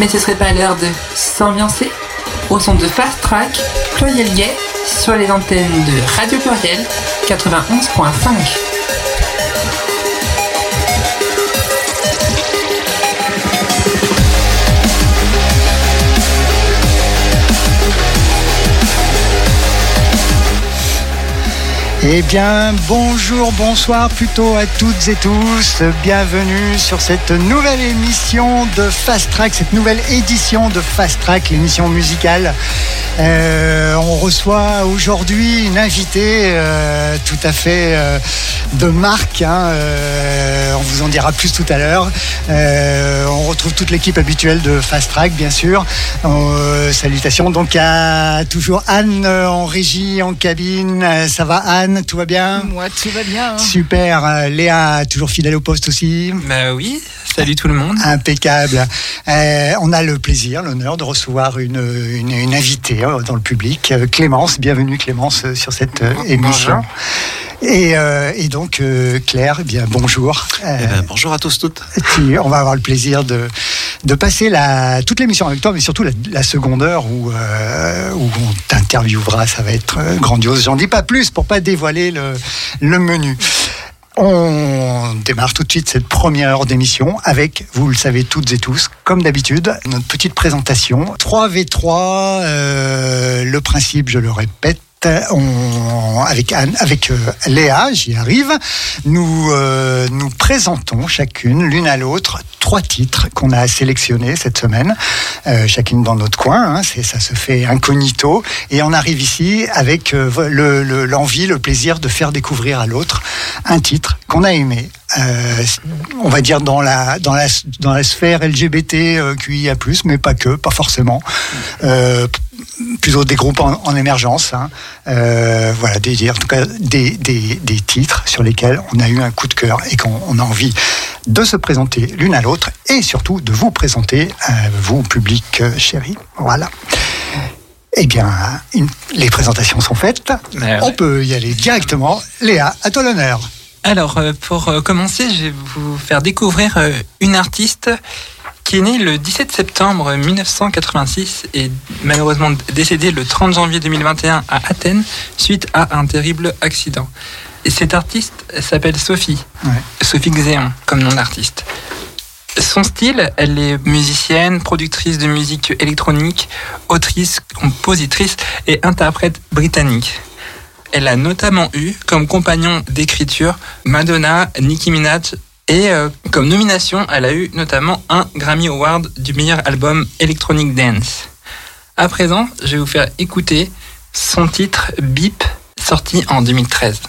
Mais ce serait pas l'heure de s'ambiancer au son de Fast Track, Pluriel Gay, sur les antennes de Radio Pluriel 91.5. Eh bien, bonjour, bonsoir plutôt à toutes et tous. Bienvenue sur cette nouvelle émission de Fast Track, cette nouvelle édition de Fast Track, l'émission musicale. Euh, on reçoit aujourd'hui une invitée euh, tout à fait euh, de marque. Hein, euh, on vous en dira plus tout à l'heure. Euh, on retrouve toute l'équipe habituelle de Fast Track, bien sûr. Euh, salutations donc à toujours Anne en régie, en cabine. Ça va Anne? Tout va bien? Moi, tout va bien. hein. Super. Léa, toujours fidèle au poste aussi. Bah oui, salut tout le monde. Impeccable. Euh, on a le plaisir, l'honneur de recevoir une, une, une invitée euh, dans le public, euh, Clémence. Bienvenue Clémence euh, sur cette émission. Et, euh, et donc euh, Claire, eh bien bonjour. Euh, Eh ben, bonjour à tous toutes. tu- on va avoir le plaisir de, de passer la, toute l'émission avec toi, mais surtout la, la seconde heure où, où on t'interviewera. Ça va être grandiose. J'en dis pas plus pour pas dévoiler le, le menu. On démarre tout de suite cette première heure d'émission avec, vous le savez toutes et tous, comme d'habitude, notre petite présentation. 3v3, euh, le principe, je le répète, on, avec, avec euh, Léa, j'y arrive, nous euh, nous présentons chacune, l'une à l'autre, trois titres qu'on a sélectionnés cette semaine, euh, chacune dans notre coin, hein, c'est, ça se fait incognito, et on arrive ici avec euh, le- le- l'envie, le, plaisir de faire découvrir à l'autre un titre qu'on a aimé. euh, on va dire dans la dans la dans la sphère LGBT euh, QIA+, mais pas que, pas forcément. Euh, plutôt des groupes en, en émergence. hein. Euh, voilà, des, en tout cas des, des, des titres sur lesquels on a eu un coup de cœur et qu'on on a envie de se présenter l'une à l'autre et surtout de vous présenter, vous, public chéri. Voilà. Eh bien, une- les présentations sont faites. Ouais, On peut y aller directement. Léa, à toi l'honneur. Alors, euh, pour euh, commencer, je vais vous faire découvrir euh, une artiste qui est née le 17 septembre 1986 et malheureusement décédée le 30 janvier 2021 à Athènes suite à un terrible accident. Et cette artiste elle s'appelle Sophie, Ouais. Sophie Xéon comme nom d'artiste. Son style, elle est musicienne, productrice de musique électronique, autrice, compositrice et interprète britannique. Elle a notamment eu comme compagnon d'écriture Madonna, Nicki Minaj et euh, comme nomination, elle a eu notamment un Grammy Award du meilleur album Electronic Dance. À présent, je vais vous faire écouter son titre Beep, sorti en 2013.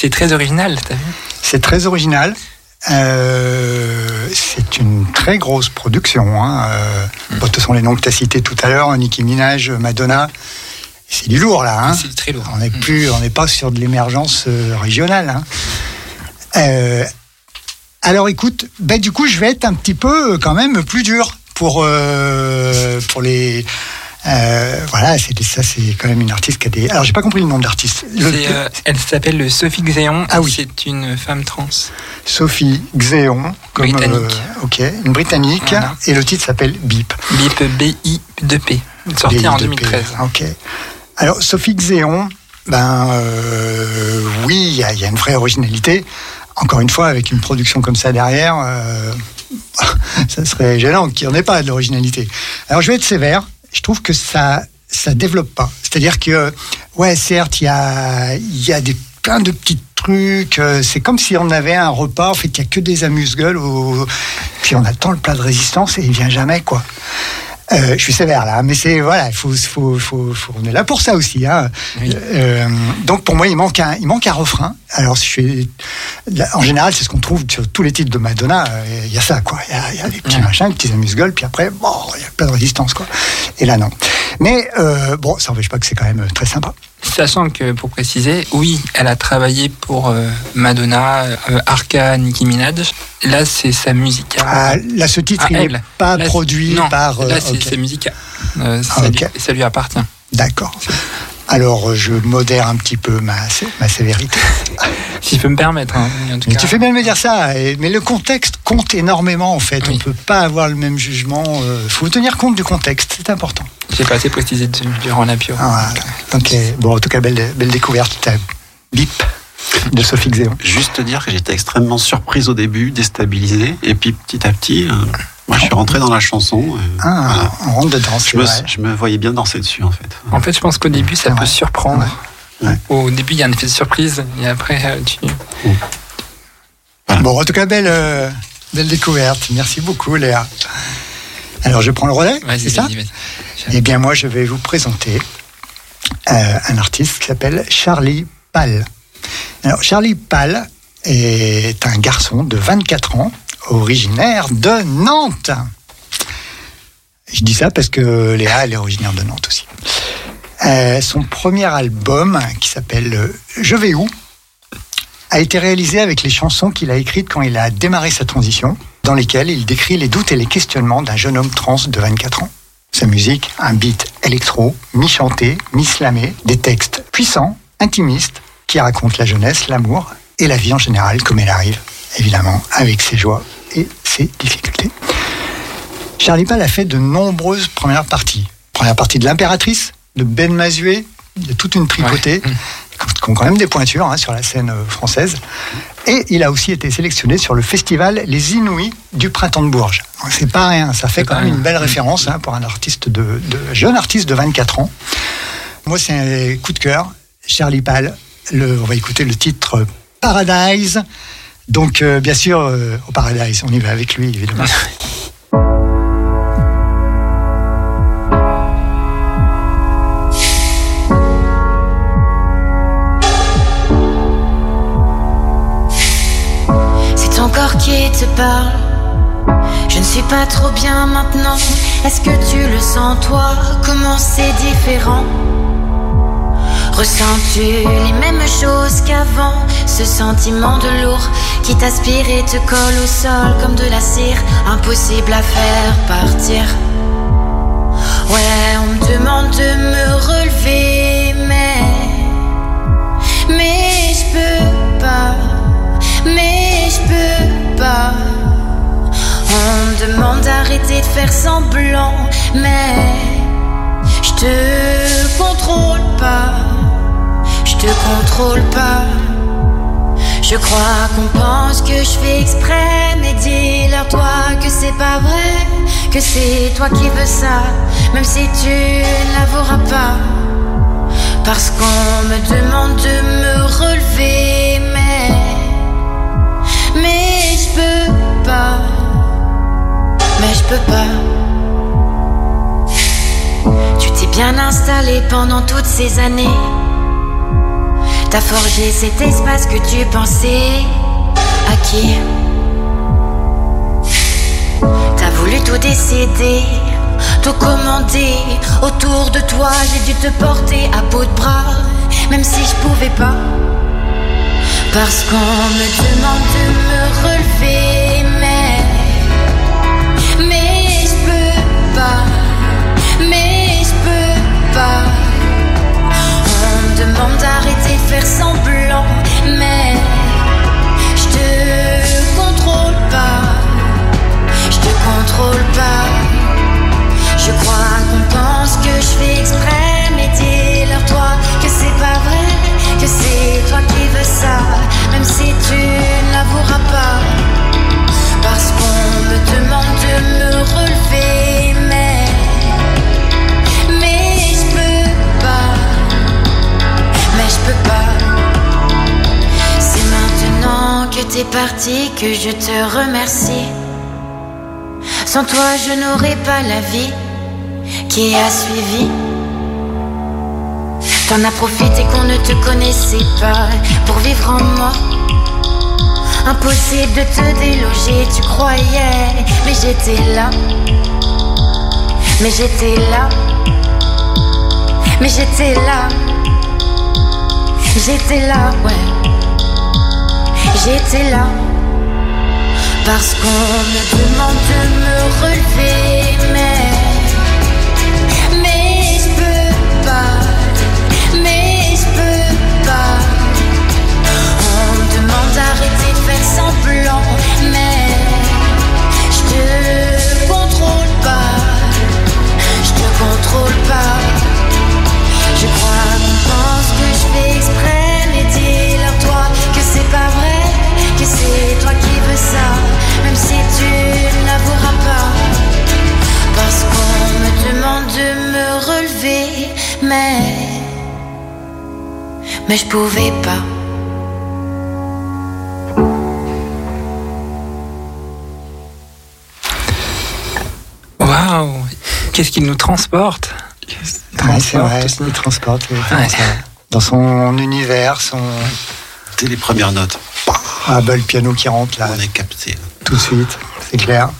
C'est très original, t'as vu c'est très original. Euh, c'est une très grosse production. Hein. Euh, bon, ce sont les noms que tu as cités tout à l'heure, Nicki Minaj, Madonna. C'est du lourd là. Hein. C'est très lourd. On n'est plus, on n'est pas sur de l'émergence euh, régionale. hein. Alors écoute, ben, du coup, je vais être un petit peu quand même plus dur pour, pour les. Euh, voilà, c'est ça, c'est quand même une artiste qui a des. Alors, j'ai pas compris le nom de l'artiste. Le- C'est, euh, elle s'appelle Sophie Xéon. Ah oui. C'est une femme trans. Sophie Xéon, comme Britannique. euh, ok, une britannique, Voilà. et le titre s'appelle Beep. BIP BI2P. Sortie en BI2P. 2013. Ok. Alors Sophie Xéon, ben euh, oui, il y, a- il y a une vraie originalité. Encore une fois, avec une production comme ça derrière, euh, ça serait gênant qu'il n'y en ait pas de l'originalité. Alors je vais être sévère. Je trouve que ça ça développe pas. C'est-à-dire que ouais, certes, il y a il y a des plein de petits trucs. euh, C'est comme si on avait un repas. En fait, il y a que des amuse-gueules. Puis on attend le plat de résistance et il vient jamais quoi. Euh, je suis sévère là, mais c'est voilà, il faut, faut, faut, faut- on est là pour ça aussi. Hein. Oui. Euh, donc pour moi, il manque un, il manque un refrain. Alors je suis, en général, c'est ce qu'on trouve sur tous les titres de Madonna. euh, Il y a ça quoi. Il y a, il y a des petits Ouais. machins, des petits amuse-gueules, puis après, bon, il y a plein de résistance quoi. Et là non. Mais euh, bon, ça n'empêche pas que c'est quand même très sympa. Sachant que, pour préciser, oui, elle a travaillé pour euh, Madonna, euh, Arca, Nicki Minaj. Là, c'est sa musique. Ah, là, ce titre, il n'est pas Là, produit non, par. euh, Là, c'est sa musique. euh, ça, Ah, lui, ça lui appartient. D'accord. Alors euh, je modère un petit peu ma, ma sévérité. Si je peux me permettre. hein, en tout Mais cas. tu fais bien de me dire ça. et- mais le contexte compte énormément en fait. Oui. On peut pas avoir le même jugement. Il faut tenir compte du contexte. C'est important. J'ai pas assez précisé du- durant la bio. Ah, ok. Bon, en tout cas, belle, belle découverte. Bip de Sophie Xéon. Juste te dire que j'étais extrêmement surprise au début, déstabilisée, et puis petit à petit, euh, moi je suis rentré dans la chanson. euh, Ah, voilà. on rentre dedans. c'est je, me, vrai. je me voyais bien danser dessus en fait. En fait, je pense qu'au début, ça peut surprendre. Ouais. Au début, il y a un effet de surprise, et après, euh, tu. Bon, en tout cas, belle, euh, belle découverte. Merci beaucoup, Léa. Alors, je prends le relais. C'est ça. Eh bien, moi, je vais vous présenter euh, un artiste qui s'appelle Charlie Pal. Alors, Charlie Pal est un garçon de 24 ans, originaire de Nantes. Je dis ça parce que Léa, elle est originaire de Nantes aussi. Euh, son premier album, qui s'appelle euh, Je vais où a été réalisé avec les chansons qu'il a écrites quand il a démarré sa transition, dans lesquelles il décrit les doutes et les questionnements d'un jeune homme trans de 24 ans. Sa musique, un beat électro, mi-chanté, mi-slamé, des textes puissants, intimistes, qui racontent la jeunesse, l'amour et la vie en général comme elle arrive, évidemment, avec ses joies et ses difficultés. Charlie Pal a fait de nombreuses premières parties. Première partie de l'impératrice, de Ben Mazué, a toute une tripotée, qui ont quand même des pointures hein, sur la scène euh, française. Et il a aussi été sélectionné sur le festival Les Inouïs du Printemps de Bourges. C'est pas rien, ça fait quand même rien. une belle Mm. référence hein, pour un artiste de, de- jeune artiste de 24 ans. Moi, c'est un coup de cœur. Charlie Pal, le, on va écouter le titre Paradise. Donc, euh, bien sûr, euh, au Paradise, on y va avec lui, évidemment. Ah. C'est ton corps qui te parle. Je ne suis pas trop bien maintenant. Est-ce que tu le sens toi? Comment c'est différent? Ressens-tu les mêmes choses qu'avant Ce sentiment de lourd qui t'aspire et te colle au sol comme de la cire, impossible à faire partir? Ouais, on me demande de me relever, mais. Mais je peux pas, mais je peux pas. On me demande d'arrêter de faire semblant, mais je te contrôle pas, je te contrôle pas. Je crois qu'on pense que je fais exprès, mais dis-leur toi que c'est pas vrai, que c'est toi qui veux ça, même si tu ne l'avoueras pas. Parce qu'on me demande de me relever, mais. Mais je peux pas. Mais je peux pas. Tu t'es bien installé pendant toutes ces années. T'as forgé cet espace que tu pensais acquis. T'as voulu tout décider, tout commander. Autour de toi, j'ai dû te porter à bout de bras, même si je pouvais pas. Parce qu'on me demande de me relever, faire semblant, mais je te contrôle pas, je te contrôle pas. Je crois qu'on pense que je fais exprès, mais dis-leur toi que c'est pas vrai, que c'est toi qui veux ça, même si tu ne l'avoueras pas. Parce qu'on me demande de me relever, peux pas. C'est maintenant que t'es parti que je te remercie. Sans toi, je n'aurais pas la vie qui a suivi. T'en as profité qu'on ne te connaissait pas pour vivre en moi. Impossible de te déloger, tu croyais, mais j'étais là. Mais j'étais là. Mais j'étais là. J'étais là, ouais. J'étais là. Parce qu'on me demande de me relever, mais. Mais je pouvais pas. Waouh Qu'est-ce qu'il nous transporte? Ouais, c'est vrai, Transporte. il transporte Ouais. ça. dans son univers, son. Dès les premières notes, Ah bah le piano qui rentre là, on est capté. tout de suite, c'est clair.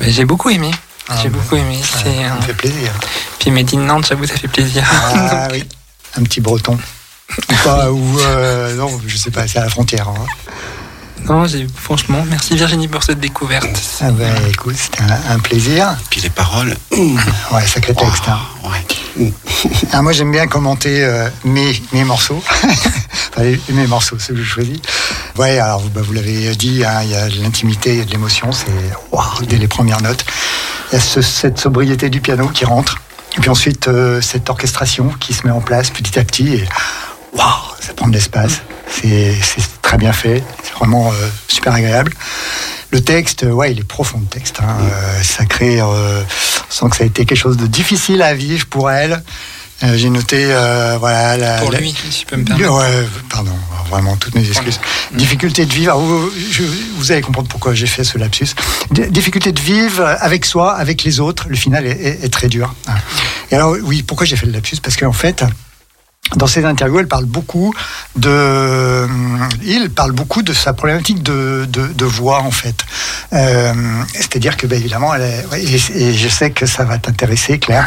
J'ai beaucoup aimé. Ah, J'ai bah, beaucoup aimé. Ouais, C'est ça un- me fait plaisir. Puis Made in Nantes, j'avoue, ça fait plaisir. Ah oui, un petit breton. Ou pas, ou euh, non, je sais pas, c'est à la frontière. hein. non, j'ai franchement, merci Virginie pour cette découverte. Ah bah écoute, c'était un, un plaisir. Puis les paroles, Ouais, sacré texte. hein. oh, ouais. Ah, moi, j'aime bien commenter euh, mes, mes morceaux. enfin, les- mes morceaux, ceux que je choisis. Ouais, alors vous, bah, vous l'avez dit, hein, il y a de l'intimité, il y a de l'émotion, c'est waouh, dès les premières notes. Il y a ce- cette sobriété du piano qui rentre. Et puis ensuite, euh, cette orchestration qui se met en place petit à petit. Et waouh, ça prend de l'espace. C'est très bien fait. C'est vraiment euh, super agréable. Le texte, ouais, il est profond le texte. hein. Euh, ça crée, on sent que ça a été quelque chose de difficile à vivre pour elle. Euh, J'ai noté, euh, voilà, la, Pour la- lui, si je peux me permettre. Ouais, pardon, vraiment toutes mes excuses. Difficulté de vivre. vous, je- vous allez comprendre pourquoi j'ai fait ce lapsus. D- Difficulté de vivre avec soi, avec les autres. Le final est, est- est très dur. Et alors oui, pourquoi j'ai fait le lapsus? Parce qu'en fait, dans ses interviews, elle parle beaucoup de, il parle beaucoup de sa problématique de, de, de voix en fait. Euh, C'est-à-dire que, ben, évidemment, elle est, et, et je sais que ça va t'intéresser, Claire.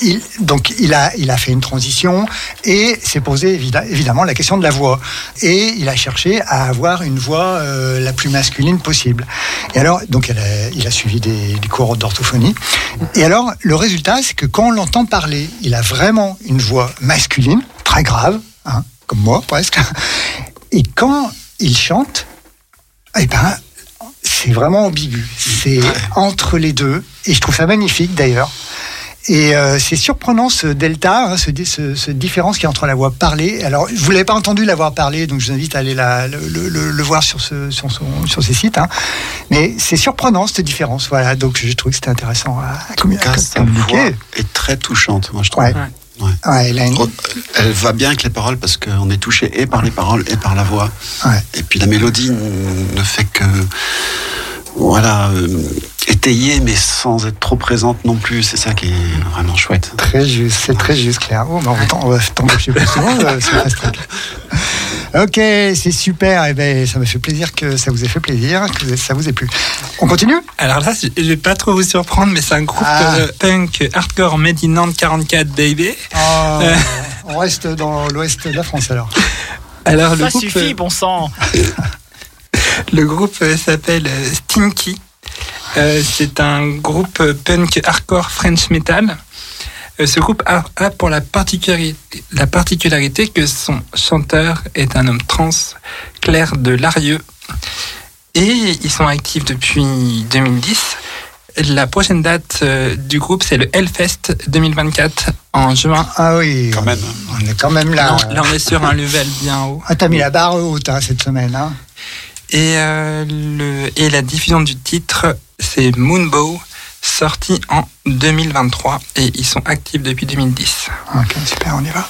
Il, donc, il a, il a fait une transition et s'est posé évidemment, évidemment la question de la voix. Et il a cherché à avoir une voix euh, la plus masculine possible. Et alors, donc, elle a- il a suivi des, des cours d'orthophonie. Et alors, le résultat, c'est que quand on l'entend parler, il a vraiment une voix masculine, très grave, hein, comme moi presque. Et quand il chante, eh ben, c'est vraiment ambigu. C'est entre les deux. Et je trouve ça magnifique d'ailleurs. Et euh, c'est surprenant ce delta, hein, ce, di- ce, ce différence qui est entre la voix parlée. Alors, vous l'avez pas entendu la voix parlée, donc je vous invite à aller la- le, le- le- le voir sur, ce, sur, son, sur ses sites. hein. Mais c'est surprenant cette différence. Voilà, donc je trouve que c'était intéressant à, à à Car sa voix communiquer. est très touchante, moi je trouve. Ouais. Ouais. Ouais, elle a une- Elle va bien avec les paroles parce qu'on est touché et par les paroles et par la voix. ouais. Et puis la mélodie ne fait que voilà euh, étayer mais sans être trop présente non plus. C'est ça qui est vraiment chouette. Très juste, c'est très juste, Claire. Oh, bah, on va t'embaucher plus souvent euh, sur. Ok, c'est super. Et ben, ça me fait plaisir que ça vous ait fait plaisir, que ça vous ait plu. On continue? Alors là, je vais pas trop vous surprendre, mais c'est un groupe Ah. euh, punk hardcore made in Nantes 44 baby. Oh, On reste dans l'ouest de la France alors. Alors le Ça groupe, suffit, bon sang. le groupe euh, s'appelle euh, Stinky. Euh, c'est un groupe euh, punk hardcore French metal. Euh, ce groupe a, a pour la particularité, la particularité que son chanteur est un homme trans, Claire de Larieux. Et ils sont actifs depuis 2010. La prochaine date euh, du groupe, c'est le Hellfest 2024 en juin. Ah oui, Quand même. On est quand même là. Là, là, on est sur un level bien haut. Ah, t'as mis la barre haute hein, cette semaine. Hein. Et, euh, le, et la diffusion du titre, c'est Moonbow, sorti en 2023. Et ils sont actifs depuis 2010. Ok, super, on y va.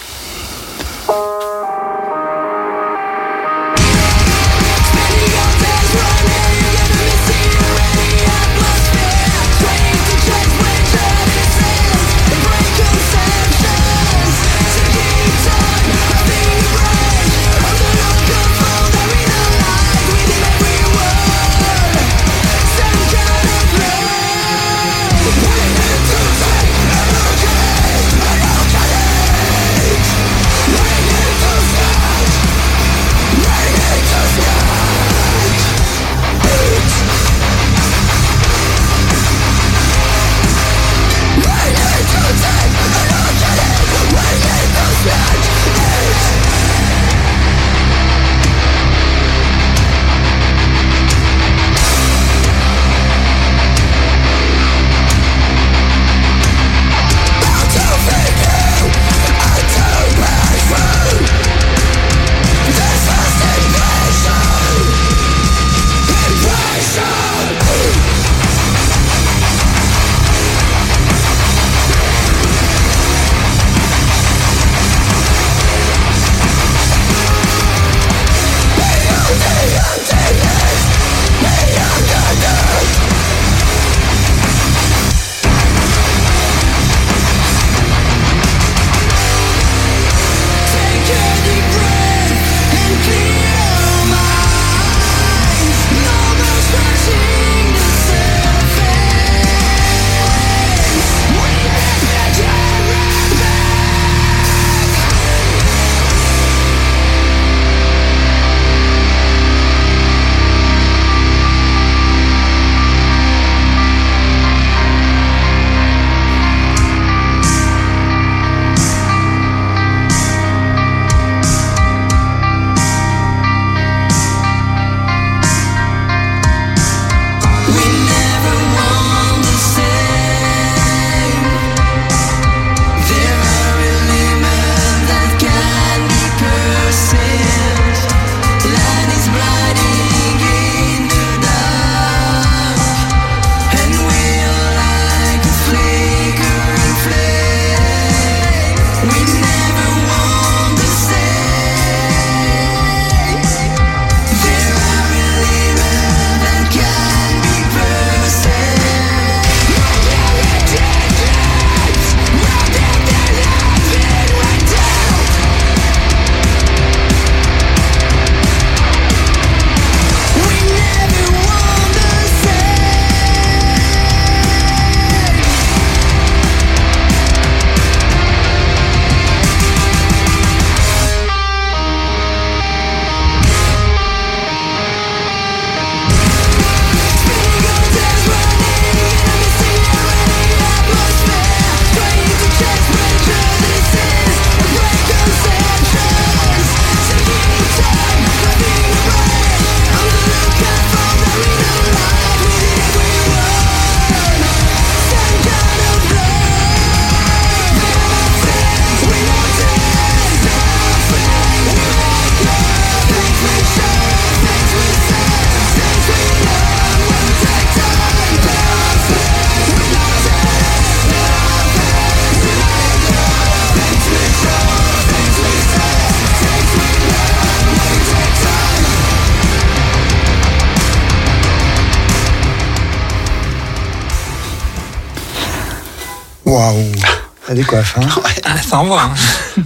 Ah, ça envoie. hein.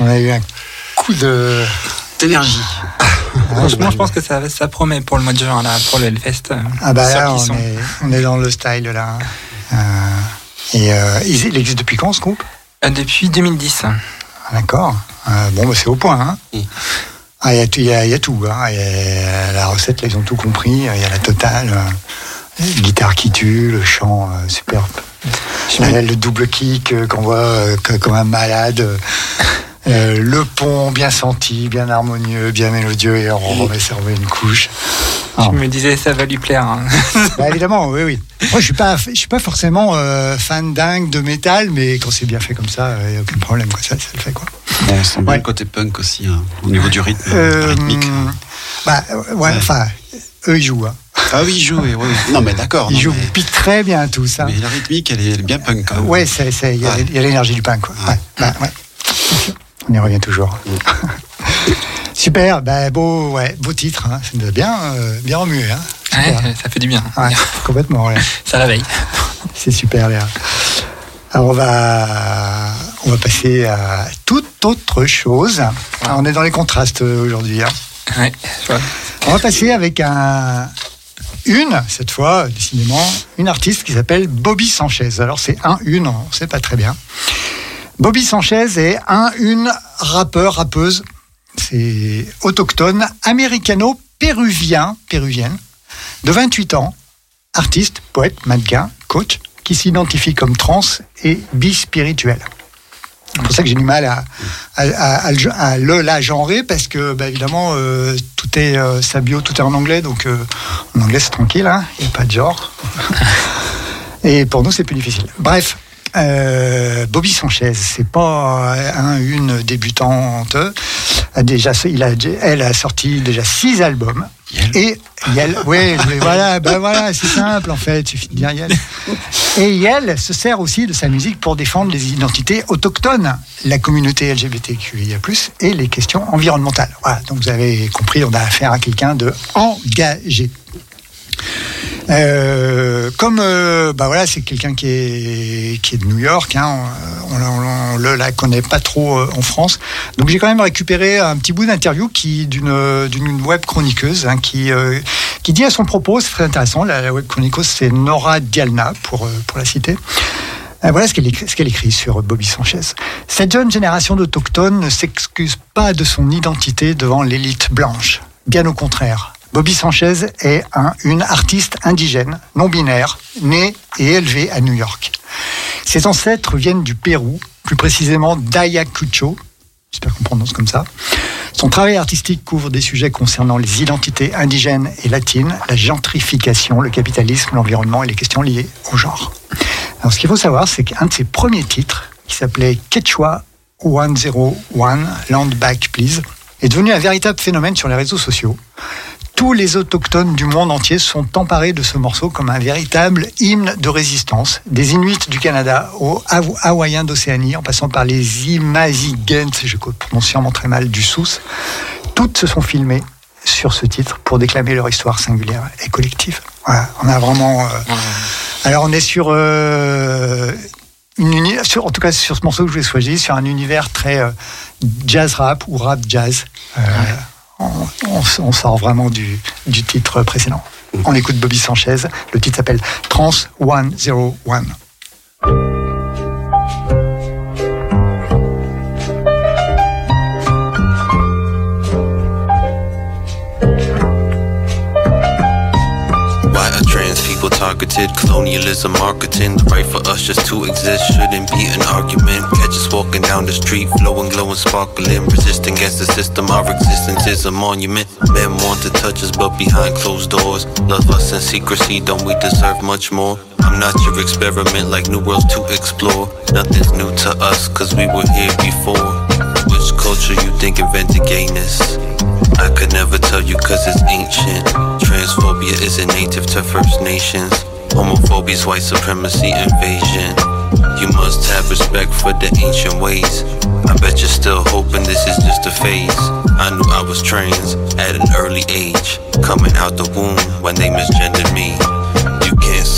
On a eu un coup de... D'énergie. Franchement, je pense que ça, ça promet pour le mois de juin, là, pour le Hellfest. euh, Ah bah là, on sont- est, on est dans le style, là. Euh, et euh, il existe depuis quand, ce groupe? Euh, Depuis 2010. Ah, D'accord. Bon, bah, c'est au point. Hein. Ah, Il y, a tout- il y a- il y a tout. Hein. Il y a la recette, là, ils ont tout compris. Il y a la totale. euh, guitare qui tue, le chant euh, superbe. Le, le double kick euh, qu'on voit euh, comme un malade. euh, le pont bien senti, bien harmonieux, bien mélodieux, et on remet, ça une couche. Je Ah. me disais, ça va lui plaire. hein. Bah, évidemment, oui, oui. Moi, je suis pas, je suis pas forcément euh, fan dingue de métal, mais quand c'est bien fait comme ça, il n'y a aucun problème. Quoi. Ça, ça le fait quoi. Bon, on sent bien Ouais. le côté punk aussi, hein, au niveau du rythme Euh, rythmique. bah, euh, ouais, Ouais. enfin, eux ils jouent. Hein. Ah oui, il joue, oui, oui. Non, mais d'accord. Ils non, jouent mais, très bien tous. Hein. mais la rythmique, elle est, elle est bien punk quand même. Ouais, c'est, c'est, il y a, Ouais. il y a l'énergie du punk. Quoi. Ouais. Ouais, bah, ouais. On y revient toujours. Super, bah, beau, ouais, beau titre. Hein. Ça nous a bien, euh, bien remué. Hein. Ouais, ça fait du bien. Ouais, complètement. ouais. Ça réveille. C'est super, Léa. Alors, on va, on va passer à toute autre chose. Alors, on est dans les contrastes euh, aujourd'hui. hein. Ouais, je vois. On va passer avec un, une, cette fois, décidément, une artiste qui s'appelle Bobby Sanchez. Alors, c'est un, une, on ne sait pas très bien. Bobby Sanchez est un, une rappeur, rappeuse. C'est autochtone, américano-péruvien, péruvienne, de 28 ans, artiste, poète, mannequin, coach, qui s'identifie comme trans et bispirituel. C'est pour ça que j'ai du mal à, le- la genrer parce que, bah, évidemment, euh, tout est euh, sa bio, tout est en anglais, donc euh, en anglais c'est tranquille, hein, il n'y a pas de genre. Et pour nous, c'est plus difficile. Bref, euh, Bobby Sanchez, c'est pas un, une débutante. A déjà, il a, elle a sorti déjà six albums. Yel. Et Yel, oui, voilà, ben voilà, c'est simple en fait, suffit de dire Yel. Et Yel se sert aussi de sa musique pour défendre les identités autochtones, la communauté LGBTQIA+, et les questions environnementales. Voilà, donc vous avez compris, on a affaire à quelqu'un de engagé. Euh, comme euh, bah voilà, c'est quelqu'un qui est, qui est de New York, hein, on, on, on- on le la connaît pas trop euh, en France. Donc j'ai quand même récupéré un petit bout d'interview d'une euh, web chroniqueuse hein, qui euh, qui dit à son propos, c'est très intéressant. La, web chroniqueuse c'est Nora Dialna pour euh, pour la citer. Euh, Voilà ce qu'elle écrit sur Bobby Sanchez. Cette jeune génération d'autochtones ne s'excuse pas de son identité devant l'élite blanche. Bien au contraire. Bobby Sanchez est un, une artiste indigène, non binaire, née et élevée à New York. Ses ancêtres viennent du Pérou, plus précisément d'Ayacucho, j'espère qu'on prononce comme ça. Son travail artistique couvre des sujets concernant les identités indigènes et latines, la gentrification, le capitalisme, l'environnement et les questions liées au genre. Ce qu'il faut savoir, c'est qu'un de ses premiers titres, qui s'appelait Quechua 101, Land Back Please, est devenu un véritable phénomène sur les réseaux sociaux. Tous les autochtones du monde entier sont emparés de ce morceau comme un véritable hymne de résistance, des Inuits du Canada aux Haw- Hawaïens d'Océanie, en passant par les Imazigants, je prononce sûrement très mal, du Sousse. Toutes se sont filmées sur ce titre pour déclamer leur histoire singulière et collective. Voilà, on a vraiment... euh, alors on est sur, euh, une uni- sur- en tout cas sur ce morceau que je vais choisir, sur un univers très euh, jazz rap ou rap jazz. Euh, on, on s- on sort vraiment du, du titre précédent. On écoute Bobby Sanchez. Le titre s'appelle Trans 101. Targeted? Colonialism marketing. The right for us just to exist shouldn't be an argument. Catch us walking down the street, flowing, glowing, sparkling. Resisting against the system, our existence is a monument. Men want to touch us, but behind closed doors. Love us in secrecy, don't we deserve much more? I'm not your experiment, like new worlds to explore. Nothing's new to us, cause we were here before. Which culture you think invented gayness? I could never tell you cause it's ancient. Transphobia isn't native to First Nations. Homophobia's white supremacy invasion. You must have respect for the ancient ways. I bet you're still hoping this is just a phase. I knew I was trans at an early age. Coming out the womb when they misgendered me.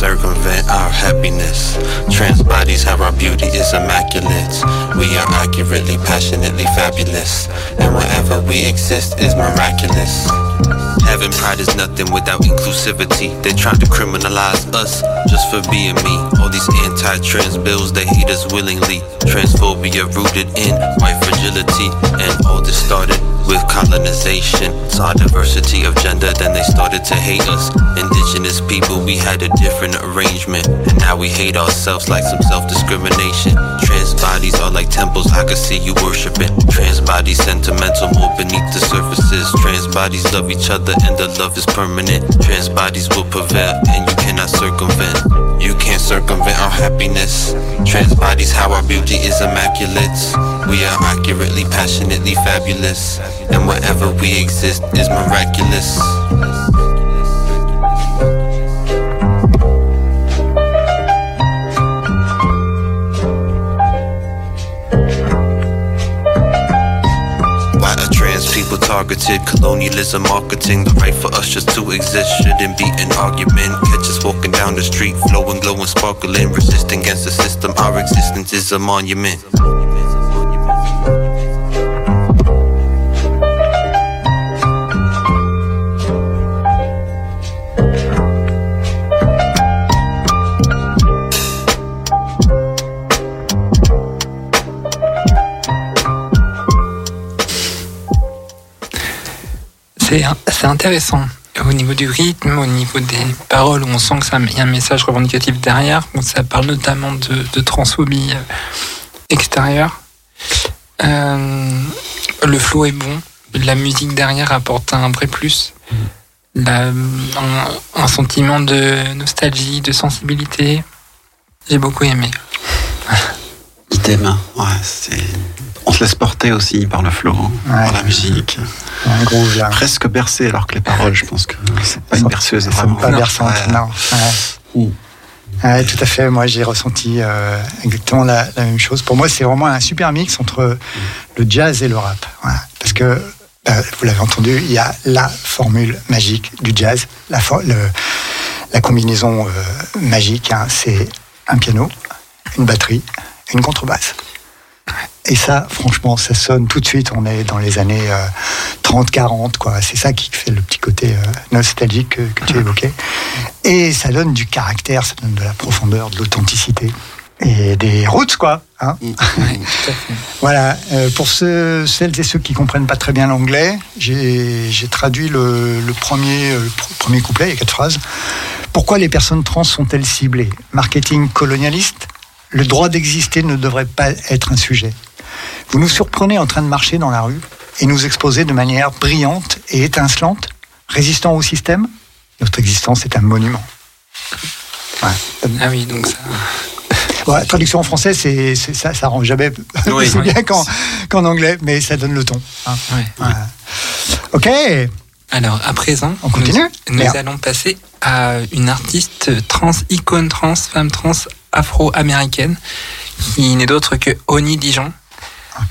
Circumvent our happiness. Trans bodies have our beauty is immaculate. We are accurately, passionately fabulous. And wherever we exist is miraculous. Having pride is nothing without inclusivity. They try to criminalize us just for being me. All these anti-trans bills, they hate us willingly. Transphobia rooted in white fragility. And all this started with colonization. Saw diversity of gender, then they started to hate us. Indigenous people, we had a different arrangement. And now we hate ourselves like some self-discrimination. Trans bodies are like temples, I could see you worshiping. Trans bodies sentimental, more beneath the surfaces. Trans bodies love each other and the love is permanent. Trans bodies will prevail and you cannot circumvent. You can't circumvent our happiness. Trans bodies, how our beauty is immaculate. We are accurately, passionately fabulous. And wherever we exist is miraculous. Targeted? Colonialism, marketing, the right for us just to exist shouldn't be an argument. Catch us walking down the street, flowing, glowing, sparkling, resisting against the system. Our existence is a monument. C'est intéressant. Au niveau du rythme, au niveau des paroles, où on sent qu'il y a un message revendicatif derrière, où ça parle notamment de, de transphobie euh, extérieure. Euh, le flow est bon, la musique derrière apporte un vrai plus. La- un, un sentiment de nostalgie, de sensibilité. J'ai beaucoup aimé. Idem. Ouais, c'est... On se laisse porter aussi par le flow, par la musique. Un groove là. Presque bercé, alors que les paroles, je pense que c'est pas une berceuse. Elles sont pas Non. berçantes, non. Ouais, tout à fait. Moi, j'ai ressenti euh, exactement la, la même chose. Pour moi, c'est vraiment un super mix entre le jazz et le rap. Voilà. Parce que, euh, vous l'avez entendu, il y a la formule magique du jazz, la, for- le- la combinaison euh, magique. hein, c'est un piano, une batterie, une contrebasse. Et ça, franchement, ça sonne tout de suite. On est dans les années 30-40, quoi. C'est ça qui fait le petit côté euh, nostalgique que, que tu évoquais. Et ça donne du caractère, ça donne de la profondeur, de l'authenticité. Et des roots, quoi. Hein Ouais, tout à fait. voilà, euh, pour ceux, celles et ceux qui comprennent pas très bien l'anglais, j'ai traduit le, le premier, euh, le pr- premier couplet, il y a quatre phrases. Pourquoi les personnes trans sont-elles ciblées? Marketing colonialiste? Le droit d'exister ne devrait pas être un sujet. Vous nous surprenez en train de marcher dans la rue et nous exposer de manière brillante et étincelante, résistant au système Notre existence est un monument. Ouais. Ah oui, donc ça. Traduction en français, c'est ça, ça rend jamais Oui. aussi Oui. bien qu'en anglais, mais ça donne le ton. hein. Voilà. Ok, Alors, à présent, On continue nous, nous allons passer à une artiste trans, icône trans, femme trans afro-américaine, qui n'est d'autre que Oni Dijon.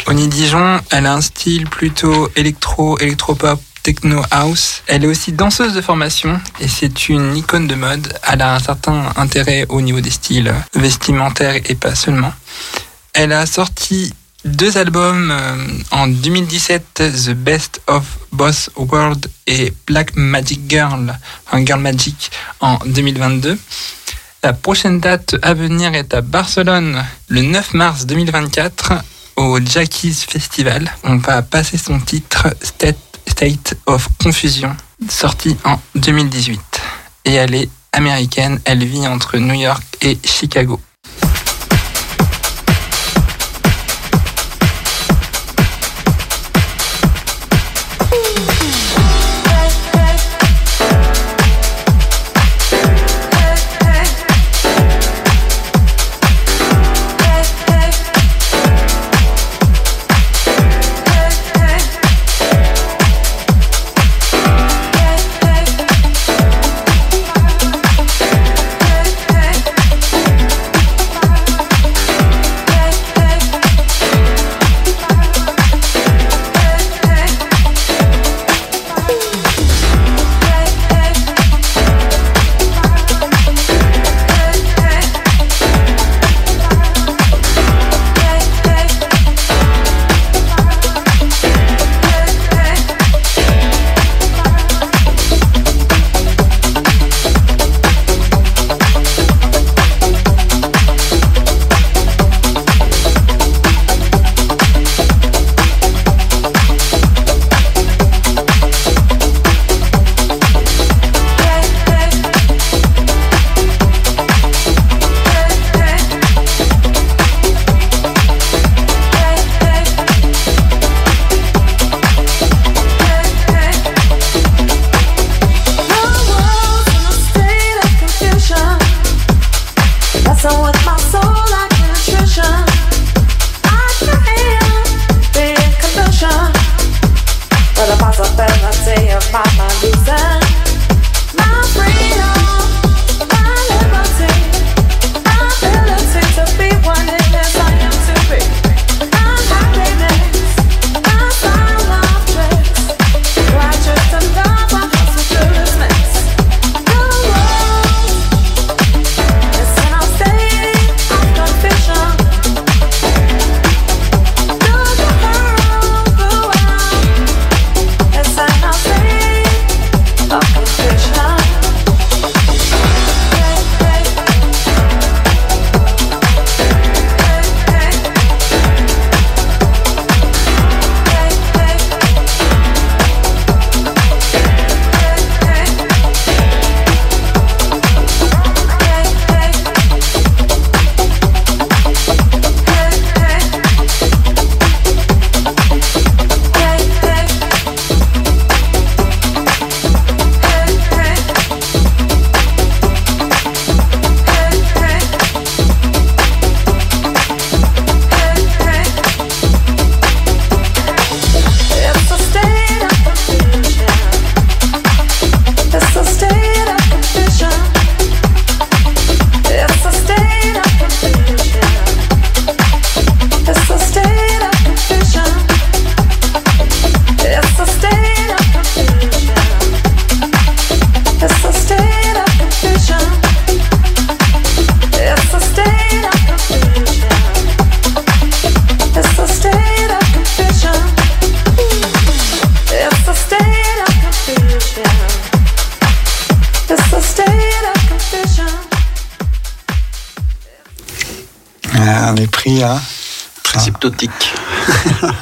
Oni Dijon, elle a un style plutôt électro, électropop, techno house. Elle est aussi danseuse de formation et c'est une icône de mode. Elle a un certain intérêt au niveau des styles vestimentaires et pas seulement. Elle a sorti deux albums euh, en 2017, The Best of Both World et Black Magic Girl, enfin Girl Magic en 2022. La prochaine date à venir est à Barcelone le 9 mars 2024 au Jackies Festival. On va passer son titre State, of Confusion, sorti en 2018. Et elle est américaine, elle vit entre New York et Chicago.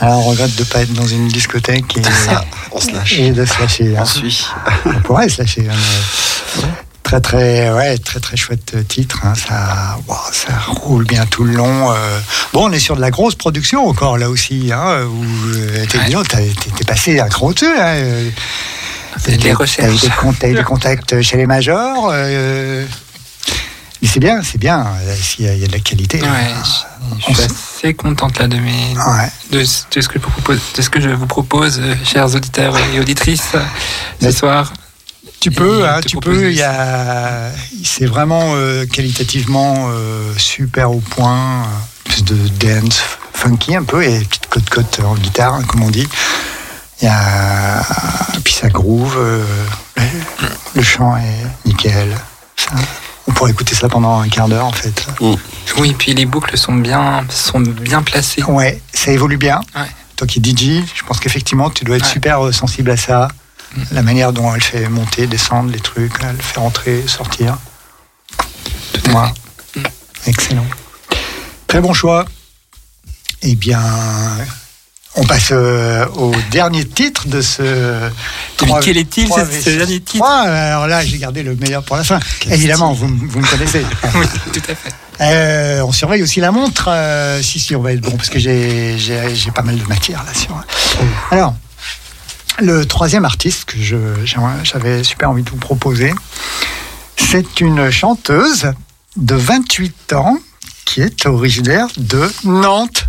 Alors, on regrette de ne pas être dans une discothèque et, Ça, on se lâche. et de se lâcher. hein. On suit. On pourrait se lâcher. hein, Très très ouais très très chouette titre hein, ça wow, ça roule bien tout le long euh. bon on est sur de la grosse production encore là aussi hein, où euh, t'es Ouais. passé un gros dessus hein, euh. Des T'as- recherches. T'as eu des, contacts chez les majors. euh, mais c'est bien, c'est bien. euh, S'il y, a- il y a de la qualité. Ouais, je, je assez contente là de mes Ouais. de, ce- de ce que je vous propose, de ce que je vous propose, euh, chers auditeurs et auditrices, euh, ce soir. Tu peux, Et hein, tu peux. Il y a, c'est vraiment euh, qualitativement euh, super au point. Plus de dance funky un peu et petite cote cote en guitare, hein, comme on dit. Il y a, puis ça groove. euh, le, chant est nickel. Ça, on pourrait écouter ça pendant un quart d'heure en fait. Oui, puis les boucles sont bien, sont bien placées. Ouais, ça évolue bien. Ouais. Toi qui es DJ, je pense qu'effectivement, tu dois être Ouais. super euh, sensible à ça. Mm. La manière dont elle fait monter, descendre les trucs, elle fait rentrer, sortir. Tout à Moi, fait. Mm. excellent. Très bon choix. Eh bien, on passe euh, au dernier titre de ce. quel est-il, ce- ce V6. dernier titre? Alors là, j'ai gardé le meilleur pour la fin. Quel Évidemment, vous, vous me connaissez. Oui, tout à fait. Euh, on surveille aussi la montre. euh, si, si, on va être bon parce que j'ai, j'ai, j'ai pas mal de matière là sur. Alors, le troisième artiste que je, j'avais super envie de vous proposer, c'est une chanteuse de 28 ans qui est originaire de Nantes.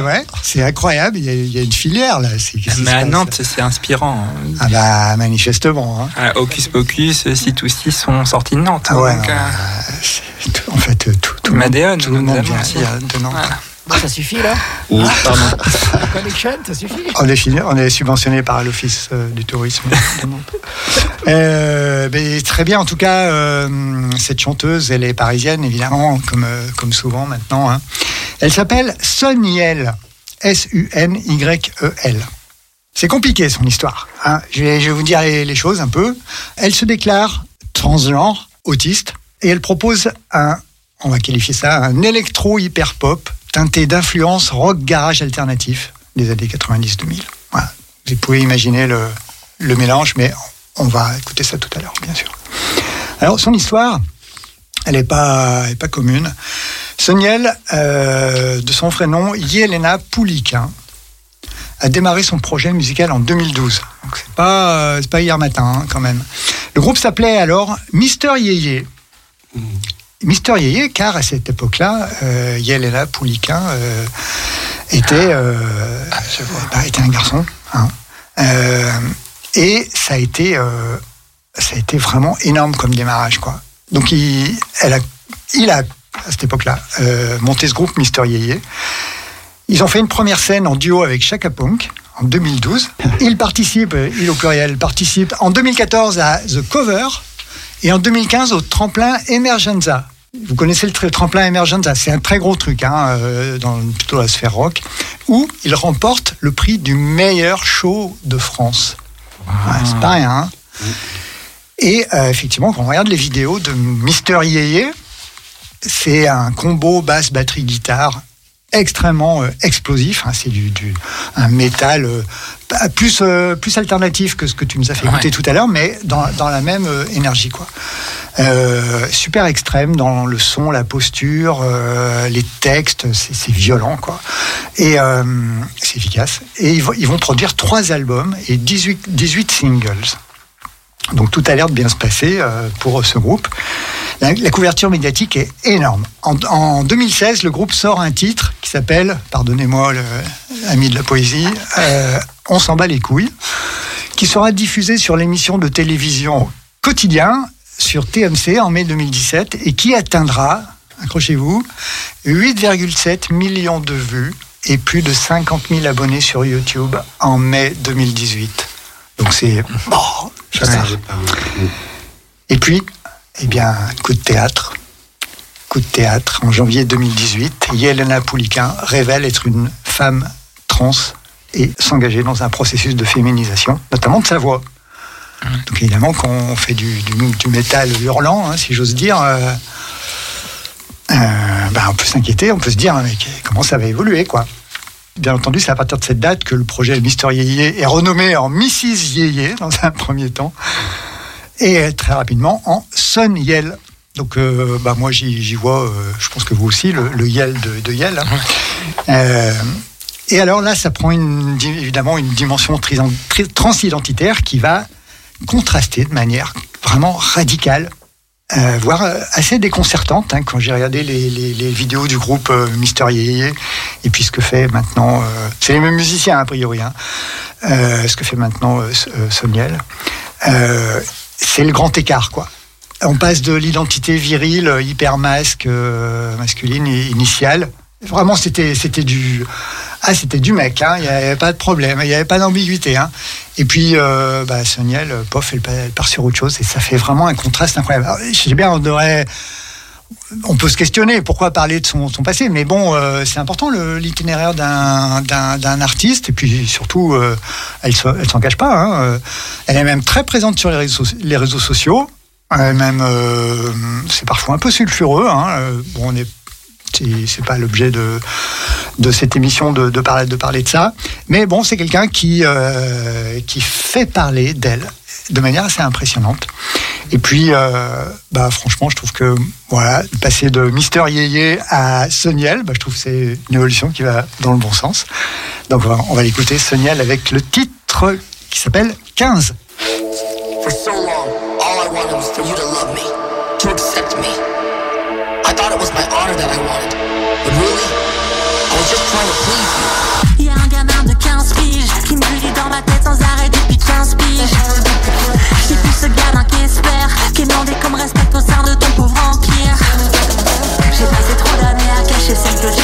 Ouais, c'est incroyable, il y, a, il y a une filière là. C'est, Mais à Nantes, c'est inspirant. Ah bah manifestement. Hein. Ah, Hocus Pocus, 6 ou 6 sont sortis de Nantes. Ah ouais, donc, non, euh, euh, c'est tout- en fait, euh, tout, tout, le monde- Madéone, tout le monde vient aussi. vient de Nantes. voilà. Bon, ça suffit là Pardon. La connection, ça suffit On est, fini- on est subventionné par l'Office euh, du tourisme. de Nantes. Euh, mais très bien, en tout cas, euh, cette chanteuse, elle est parisienne, évidemment, comme, euh, comme souvent maintenant. hein. Elle s'appelle Soniel, S-U-N-Y-E-L. C'est compliqué son histoire. hein. Je, vais, je vais vous dire les, les choses un peu. Elle se déclare transgenre, autiste, et elle propose un, on va qualifier ça, un électro hyper pop teinté d'influence rock garage alternatif des années 90-2000. Voilà. Vous pouvez imaginer le, mélange, mais on va écouter ça tout à l'heure, bien sûr. Alors, son histoire, elle n'est pas, commune. Soniel, euh, de son vrai nom, Yelena Poulikin, a démarré son projet musical en 2012. Donc c'est pas, hier matin hein, quand même. Le groupe s'appelait alors Mister Yeye. Mister Yeye, car à cette époque-là, euh, Yelena Poulikin euh, était, euh, bah, était un garçon. hein. Euh, et ça a été, euh, ça a été vraiment énorme comme démarrage, quoi. Donc il, elle a, il a à cette époque-là euh, monté ce groupe Mister Yeye. Ils ont fait une première scène en duo avec Chaka Punk en 2012. Il participe, euh, il au pluriel, participe en 2014 à The Cover et en 2015 au tremplin Emergenza. Vous connaissez le tr- tremplin Emergenza, c'est un très gros truc hein, euh, dans plutôt la sphère rock, où il remporte le prix du meilleur show de France. Ouais, c'est pas rien. hein. Et euh, effectivement, quand on regarde les vidéos de Mister Yeye, c'est un combo basse, batterie, guitare extrêmement euh, explosif. hein. c'est du, du- un métal euh, plus, euh, plus alternatif que ce que tu nous as fait écouter Ouais. tout à l'heure, mais dans, dans la même énergie. Quoi. Super extrême dans le son, la posture, les textes, c'est violent. Quoi. Et c'est efficace. Et ils vont, ils vont produire trois albums et 18, 18 singles. Donc tout a l'air de bien se passer euh, pour ce groupe. La, couverture médiatique est énorme. En, en 2016, le groupe sort un titre qui s'appelle, pardonnez-moi l'ami de la poésie, euh, On s'en bat les couilles, qui sera diffusé sur l'émission de télévision quotidien sur TMC en mai 2017 et qui atteindra, accrochez-vous, 8,7 millions de vues et plus de 50 000 abonnés sur YouTube en mai 2018. Donc c'est... Oh, ça, ça- et puis, eh bien, coup de théâtre. Coup de théâtre. En janvier 2018, Yelena Poulikin révèle être une femme trans et s'engager dans un processus de féminisation, notamment de sa voix. Donc évidemment, quand on fait du, du, du métal hurlant, hein, si j'ose dire, euh, euh, ben, on peut s'inquiéter, on peut se dire, mais comment ça va évoluer, quoi. Bien entendu, c'est à partir de cette date que le projet Mister Yéyé est renommé en Mrs. Yéyé dans un premier temps, et très rapidement en Son Yel. Donc, euh, bah, moi, j'y vois, euh, je pense que vous aussi, le, le Yel de, de Yel. hein. Euh, et alors là, ça prend une, évidemment une dimension transidentitaire qui va contraster de manière vraiment radicale, euh, voire euh, assez déconcertante. hein, quand j'ai regardé les, les- les vidéos du groupe euh, et puis ce que fait maintenant, euh, c'est les mêmes musiciens a priori, hein, euh, ce que fait maintenant euh, Soniel, c'est le grand écart, quoi. On passe de l'identité virile, hyper masque, masculine initiale. Vraiment, c'était c'était du ah c'était du mec, hein. il n'y avait pas de problème, il n'y avait pas d'ambiguïté. Hein. Et puis, euh, bah, Soniel, pof, elle, elle part sur autre chose et ça fait vraiment un contraste incroyable. Alors, je sais bien, on devrait on peut se questionner pourquoi parler de son, passé, mais bon, euh, c'est important l'itinéraire d'un- artiste, et puis surtout, euh, elle se- elle s'en cache pas. hein, euh, elle est même très présente sur les réseaux, les réseaux sociaux. Elle même, c'est parfois un peu sulfureux. Hein, bon, on est c'est pas l'objet de, cette émission de, parler, de ça. Mais bon, c'est quelqu'un qui, euh, qui fait parler d'elle de manière assez impressionnante. Et puis, euh, bah, franchement, je trouve que voilà, passer de Mister Yéyé à Soniel, bah, je trouve que c'est une évolution qui va dans le bon sens. Donc, on va l'écouter, Soniel, avec le titre qui s'appelle 15. For so long, all I wanted was for you to love me, to accept me. That I wanted. Y'a un gamin de 15 piges qui me dit dans ma tête sans arrêt depuis 15 piges. J'ai plus ce gamin qui espère, qui est demandé comme respect au sein de ton pauvre empire. J'ai passé trop d'années à cacher celle que j'étais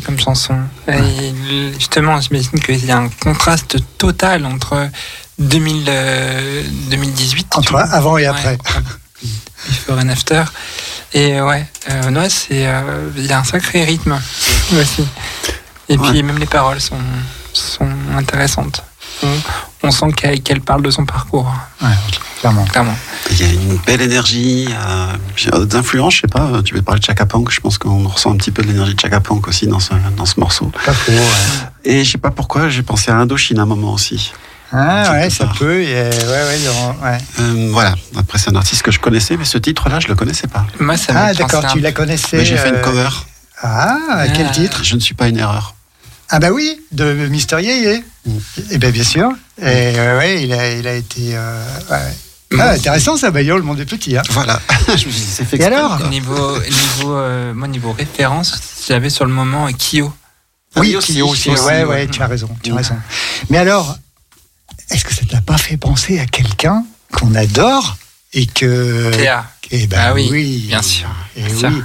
comme chanson. Et justement, j'imagine qu'il y a un contraste total entre 2000, euh, 2018. Entre avant et Ouais, après. Before and after. Et euh, ouais, euh, ouais, c'est, euh, il y a un sacré rythme aussi. Et puis Ouais. même les paroles sont, sont intéressantes. On, on sent qu'elle, parle de son parcours. Ouais. Clairement. clairement. Il y a une belle énergie. euh, d'autres influences, je sais pas. Tu veux parler de Chaka Punk, je pense qu'on ressent un petit peu de l'énergie de Chaka Punk aussi dans ce, dans ce morceau. Pas faux. ouais. Et je sais pas pourquoi, j'ai pensé à Indochine à un moment aussi. Ah ouais, ça peut. et, euh, ouais, ouais, ouais. Euh, voilà. Après, c'est un artiste que je connaissais, mais ce titre-là, je le connaissais pas. Moi, ça Ah d'accord, tu la connaissais. Mais j'ai fait une euh, cover. Ah, quel Ah. titre? Je ne suis pas une erreur. Ah bah oui, de Mister Yeye. Mm. Eh bien bien sûr. Et ouais, ouais, il a, il a été. euh, ouais. Ah, intéressant ça, Bayo, le monde est petit. Hein. Voilà. je me suis dit, c'est fait Et alors. Niveau, niveau, euh, moi, niveau référence, j'avais sur le moment Kyo. Ah Oui, Kyo aussi. aussi, ouais, ouais. ouais, tu as raison, tu as raison. Mais alors, est-ce que ça t'a pas fait penser à quelqu'un qu'on adore et que. Théa. Eh ben Ah oui, bien sûr, Et bien oui. sûr.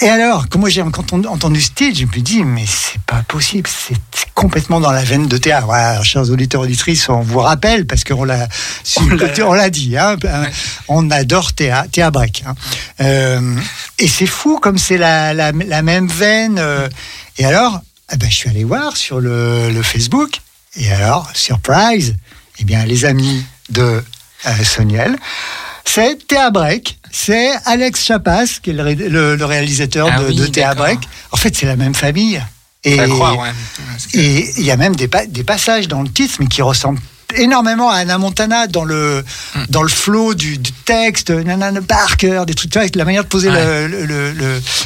Et alors, quand moi j'ai entendu ce titre, je me dis, mais c'est pas possible, c'est complètement dans la veine de. Voilà, alors, chers auditeurs, auditrices, on vous rappelle, parce qu'on l'a on l'a dit, hein, euh, on adore Théa, Théa Breck. hein. Euh, et c'est fou comme c'est la, la, la même veine. euh. et alors, eh ben, je suis allé voir sur le, le Facebook, et alors, surprise, eh bien, les amis de euh, Soniel, c'est Théa Break, c'est Alex Chapas, qui est le, ré- le- le réalisateur Ah de, oui, de Théa. Break. En fait, c'est la même famille. Et ouais. Il y a même des, pa- des passages dans le titre, mais qui ressemblent énormément à Anna Montana dans le, Hmm. dans le flow du, du texte, Nana Parker, des trucs, avec la manière de poser Ouais. le,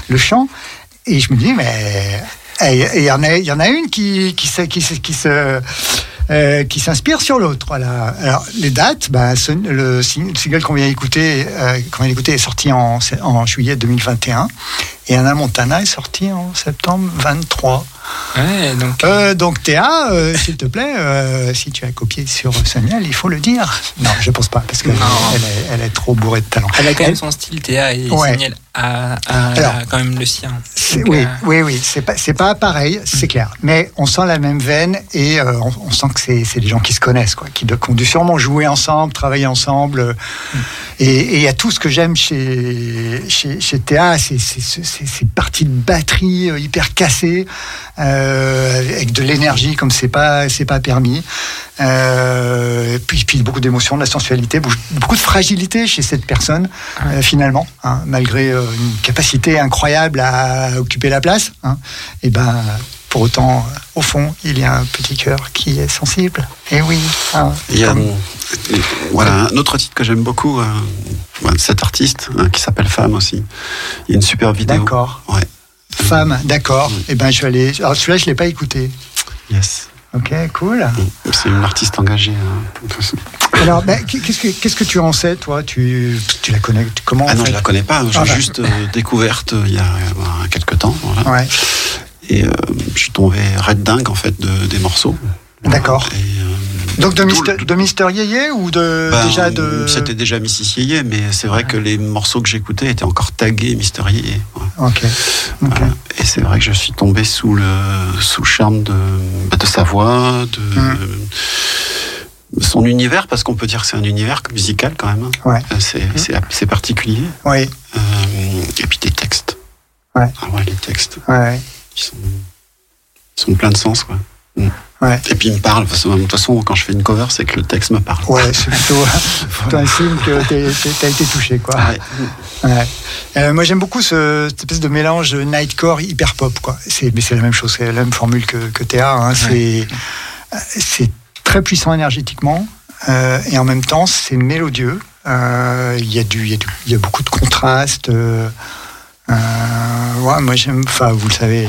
le, chant. Et je me dis, mais et- et il y, en a- y en a une qui, qui, qui, se- qui se. Euh, qui s'inspire sur l'autre. Alors les dates, bah, le, sing- le single qu'on vient d'écouter, euh, qu'on vient d'écouter est sorti en juillet 2021 et Anna Montana est sorti en septembre 23. Ouais, donc. Euh, donc Théa, euh, s'il te plaît, euh, si tu as copié sur Soniel, il faut le dire. Non, je pense pas, parce qu'elle est, elle est trop bourrée de talent. Elle a quand même Elle- son style Théa et Ouais. A, a- Alors, a quand même le sien. Donc, oui, euh, oui, oui, c'est pas, pas pareil, c'est clair. Mais on sent la même veine et euh, on, on sent que c'est, des gens qui se connaissent, quoi, qui, ont dû sûrement jouer ensemble, travailler ensemble. euh, Et et il y a tout ce que j'aime chez, chez, chez Théa, c'est, c'est ces parties de batterie euh, hyper cassées, euh, avec de l'énergie comme c'est pas, c'est pas permis. Euh, puis, puis beaucoup d'émotions, de la sensualité, beaucoup, de fragilité chez cette personne, euh, finalement, hein, malgré une capacité incroyable à occuper la place. Hein, et ben, pour autant, au fond, il y a un petit cœur qui est sensible. Et oui. hein, Il y a comme- voilà, un autre titre que j'aime beaucoup euh, de cet artiste hein, qui s'appelle Femme aussi. Il y a une super vidéo. D'accord. Ouais. Femme, d'accord. Et ben, je vais aller. Alors celui-là, je l'ai pas écouté. Yes. Ok, cool. C'est une artiste engagée. hein. Alors, ben, qu'est-ce que qu'est-ce que tu en sais, toi? Tu tu la connais Comment Ah non, fait? je la connais pas. J'ai Ah bah. juste euh, découverte euh, il y a euh, quelques temps. Voilà. Ouais. Et euh, je suis tombé red dingue en fait de, des morceaux. D'accord. Euh, Donc de Mister, de Mister Yeye ou de Ben, déjà de. C'était déjà Mrs. Yeye, mais c'est vrai que les morceaux que j'écoutais étaient encore tagués Mister Yeye. Ouais. Voilà. Et c'est vrai que je suis tombé sous le, sous le charme de, bah, de sa voix, de, Mm. son univers, parce qu'on peut dire que c'est un univers musical quand même. hein. Ouais. Euh, C'est, particulier. Oui. Euh, et puis des textes. Ouais. Ah ouais, les textes Ouais. Qui sont, qui sont plein de sens. Quoi. Mm. Ouais. Et puis ils me parlent. De toute façon, quand je fais une cover, c'est que le texte me parle. Ouais, c'est plutôt, plutôt un signe que tu as été touché, quoi. Ouais. Ouais. Euh, moi, j'aime beaucoup ce, cette espèce de mélange nightcore hyper pop, quoi. Mais c'est la même chose, c'est la même formule que, que Théa. Hein. C'est, euh, très puissant énergétiquement euh, et en même temps, c'est mélodieux. Euh, Il y il y il y a beaucoup de contrastes. Euh, ouais, moi, j'aime. Enfin, vous le savez,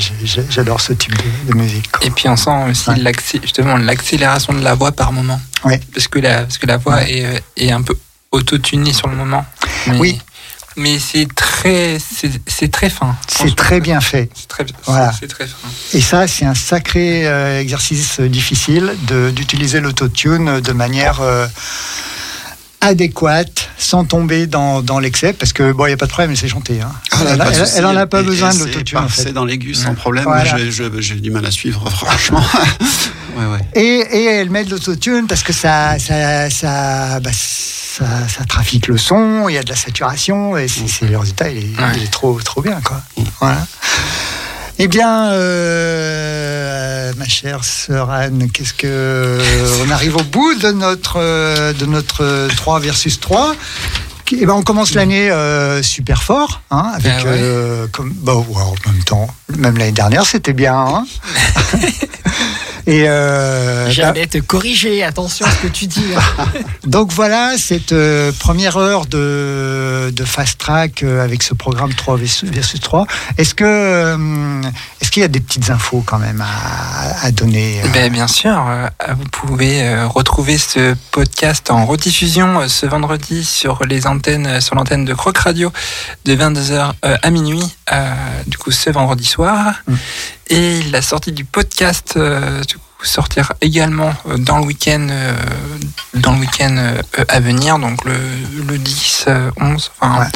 j'adore ce type de, de musique. quoi. Et puis on sent aussi Ouais. justement l'accélération de la voix par moment. Parce que la, parce que la voix Ouais. est, euh, est un peu autotunée sur le moment. Mais, Oui. Mais c'est très, c'est très fin. C'est très bien fait. C'est très, Voilà. très fin. Et ça, c'est un sacré euh, exercice difficile d'utiliser l'autotune de manière euh, adéquate, sans tomber dans, dans l'excès, parce que bon, il n'y a pas de problème, elle sait chanter. Hein. Ah, elle, elle- souci. elle en a pas Et- besoin et de c'est l'autotune. En fait. dans l'aigu sans problème. Voilà. J'ai- du mal à suivre, franchement. ouais, ouais. Et, et elle met de l'autotune parce que ça, ça, ça, bah, ça, ça trafique le son, il y a de la saturation, et c'est c'est- le résultat, il est, Ouais. il est trop, trop bien. Quoi. Mm. Voilà. Eh bien, euh, ma chère sœur Anne, qu'est-ce que on arrive au bout de notre euh, de notre 3 versus 3 Eh ben, on commence l'année euh, super fort, hein, avec ouais. euh, comme bah, en même temps, même l'année dernière, c'était bien. hein. Et euh, bah, J'allais te corriger, attention à ce que tu dis. hein. donc voilà cette euh, première heure de, de fast track euh, avec ce programme 3 versus versus 3. Est-ce que euh, est-ce qu'il y a des petites infos quand même à, à donner Ben, bien sûr, vous pouvez retrouver ce podcast en rediffusion ce vendredi sur les antennes, sur l'antenne de Croc Radio de 22h à minuit, du coup ce vendredi soir. Mm. Et la sortie du podcast euh, du coup, sortira également euh, dans le week-end, euh, dans le week-end euh, à venir, donc le, le 10, euh, 11, enfin Ouais.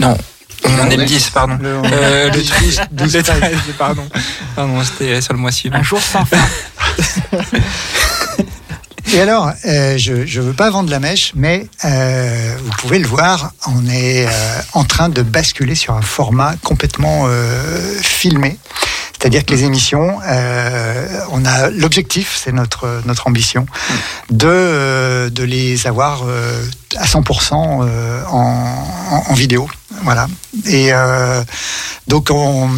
non. On est le Ouais. 10, pardon. Le- Euh, le 12, 13, 12, le 13, pardon. Pardon, c'était sur le mois suivant. Un jour sans fin. Et alors, euh, je ne veux pas vendre la mèche, mais euh, vous pouvez le voir, on est euh, en train de basculer sur un format complètement euh, filmé. C'est-à-dire que les émissions, euh, on a l'objectif, c'est notre notre ambition, de euh, de les avoir euh, à 100% euh, en, en, en vidéo, voilà. Et euh, donc, on,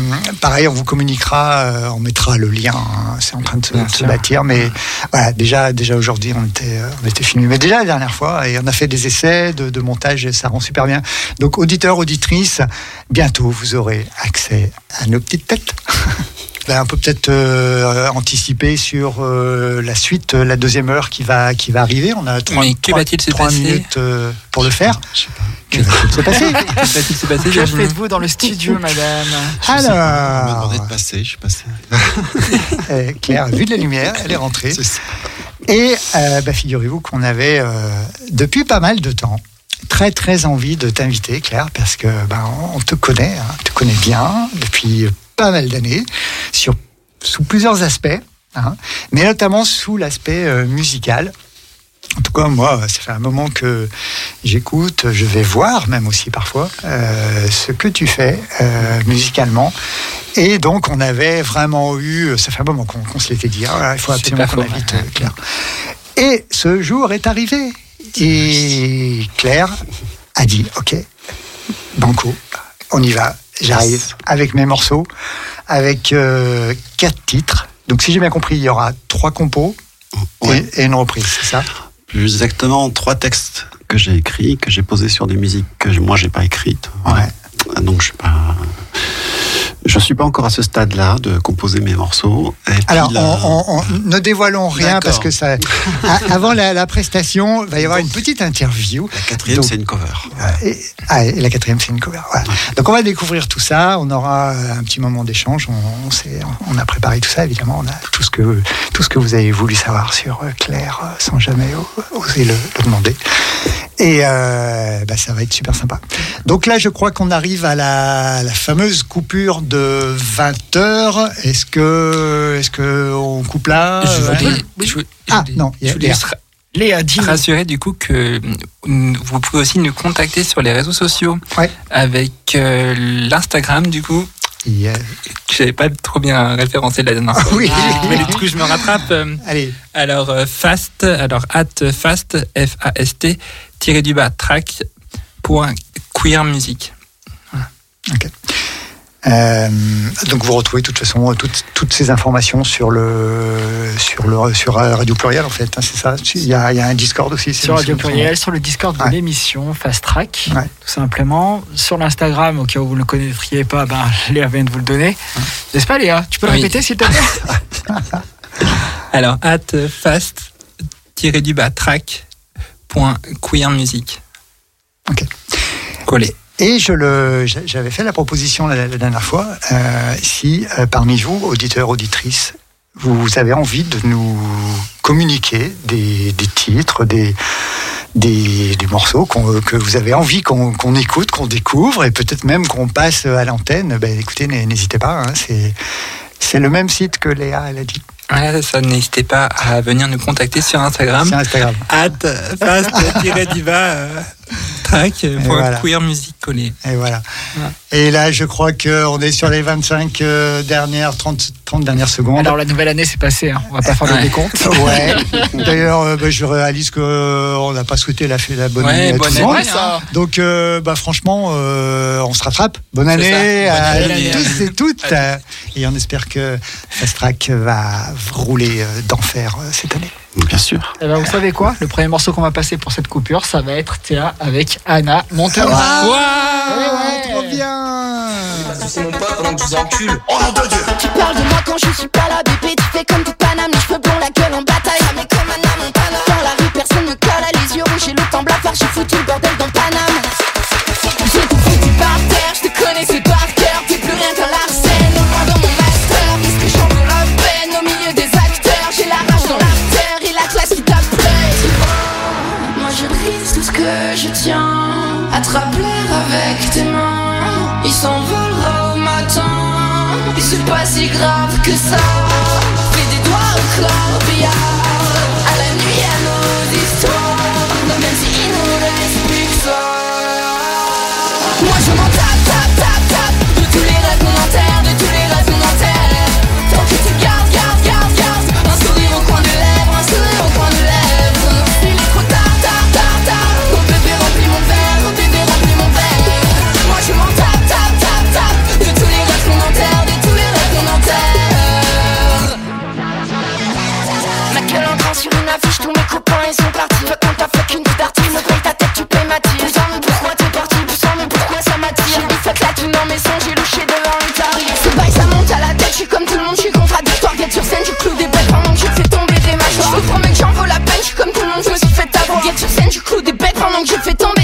pareil, on vous communiquera, euh, on mettra le lien. hein, c'est en train de se, de bâtir, mais voilà, déjà déjà aujourd'hui, on était on était filmé, mais déjà la dernière fois, et on a fait des essais de, de montage, et ça rend super bien. Donc, auditeurs, auditrices, bientôt vous aurez accès à nos petites têtes. Ben, on peut peut-être euh, anticiper sur euh, la suite, euh, la deuxième heure qui va qui va arriver. On a trois, Mais que trois- va-t-il se trois passer minutes euh, pour le faire. Je sais pas. Que va-t-il se passer Que passer, Que faites-vous dans le studio, madame Je pas, On m'a Alors, demandé de passer, je suis passé. euh, Claire a vu de la lumière, elle est rentrée. C'est ça. Et euh, bah, figurez-vous qu'on avait, euh, depuis pas mal de temps, très très envie de t'inviter, Claire, parce que ben, on te connaît, hein, on te connaît bien depuis pas mal d'années, sur sous plusieurs aspects, hein, mais notamment sous l'aspect euh, musical. En tout cas, moi, ça fait un moment que j'écoute, je vais voir même aussi parfois euh, ce que tu fais euh, musicalement. Et donc, on avait vraiment eu, ça fait un moment qu'on se l'était dit, Ah, voilà, il faut absolument qu'on invite Claire. Et ce jour est arrivé. Et Claire a dit, OK, Banco, on y va. J'arrive avec mes morceaux, avec euh, quatre titres. Donc, si j'ai bien compris, il y aura trois compos Ouais. et, et une reprise, c'est ça? Plus exactement, trois textes que j'ai écrits, que j'ai posés sur des musiques que je- moi j'ai pas écrites. Voilà. Donc je suis pas. Je suis pas encore à ce stade-là de composer mes morceaux. Et Alors, là- on, on- on- ne dévoilons rien parce que ça. avant la, la prestation, il va y avoir une petite interview. La quatrième, c'est une cover. Et, ah, et la quatrième, c'est une cover. Donc, on va découvrir tout ça. On aura un petit moment d'échange. On, a préparé tout ça, évidemment. On a tout ce que, tout ce que vous avez voulu savoir sur euh, Claire euh, sans jamais oser le, le demander. Et euh, bah, ça va être super sympa. Donc là, je crois qu'on arrive à la, la fameuse coupure de 20 heures. Est-ce que, est-ce que on coupe là? Je voulais, oui. je voulais- Ah, je voulais- non, il y a- Léa, dis rassurer du coup que mm, vous pouvez aussi nous contacter sur les réseaux sociaux Ouais. avec euh, l'Instagram du coup il y a- que j'avais pas trop bien référencé la dernière fois. Oui. Mais du coup je me rattrape. euh, Allez, Alors euh, fast, alors at fast f a s t tiré du bas track point queer music. Euh, donc vous retrouvez de toute façon toutes, toutes ces informations sur le sur le sur Radio Pluriel en fait, hein, c'est ça? Il y, a, il y a un Discord aussi. c'est sur Radio Pluriel, sur le Discord de Ouais. l'émission Fast Track, Ouais. tout simplement. Sur l'Instagram, au cas où vous ne le connaîtriez pas, ben, Léa vient de vous le donner. N'est-ce pas, Léa? Tu peux le Oui. répéter, s'il te plaît? Alors at fast tiré du bas track music. Ok. Collé. Et je le, j'a- j'avais fait la proposition la, la dernière fois. euh, si euh, parmi vous, auditeurs, auditrices, vous avez envie de nous communiquer des, des titres, des, des, des morceaux que vous avez envie qu'on écoute, qu'on découvre, et peut-être même qu'on passe à l'antenne, ben, écoutez, n'hé- n'hésitez pas. hein, c'est c'est le même site que Léa, elle a dit. C'est ça. N'hésitez pas à venir nous contacter sur Instagram. C'est Instagram. at fast euh, track pour voilà. queer music collé. Et voilà. Et là, je crois qu'on est sur les 25 euh, dernières, 30, 30 dernières secondes. Alors la nouvelle année c'est passé, hein. on va pas faire le décompte. Ouais. D'ailleurs, euh, bah, je réalise qu'on n'a pas souhaité la, la bonne Ouais, année à bonne tout le monde. année, hein. Donc, euh, bah, franchement, euh, on se rattrape. Bonne année à tous et toutes. Euh, Et on espère que Fast Track va rouler euh, d'enfer euh, cette année. Bien sûr. Eh ben, vous savez quoi? Le premier morceau qu'on va passer pour cette coupure, ça va être Théa avec Anna Montana. Ouais, trop bien. C'est mon pote pendant que je vous encule. Tu parles de moi quand je suis pas là, bébé. Tu fais comme du Paname, les cheveux blonds, la gueule en bataille. Ah, mais comme Anna Montana. Dans la rue, personne me colle, les yeux rouges et le temps blafard. J'ai foutu le bordel dans Paname. Avec tes mains. Il s'envolera au matin. Et c'est pas si grave que ça. Fais des doigts au corbillard. Sur scène, je cloue des bêtes pendant que je fais tomber des mâchoires. Je promets que j'en vaut la peine, je suis comme tout le monde, je me suis fait avoir. Guette sur scène, je cloue des bêtes pendant que je fais tomber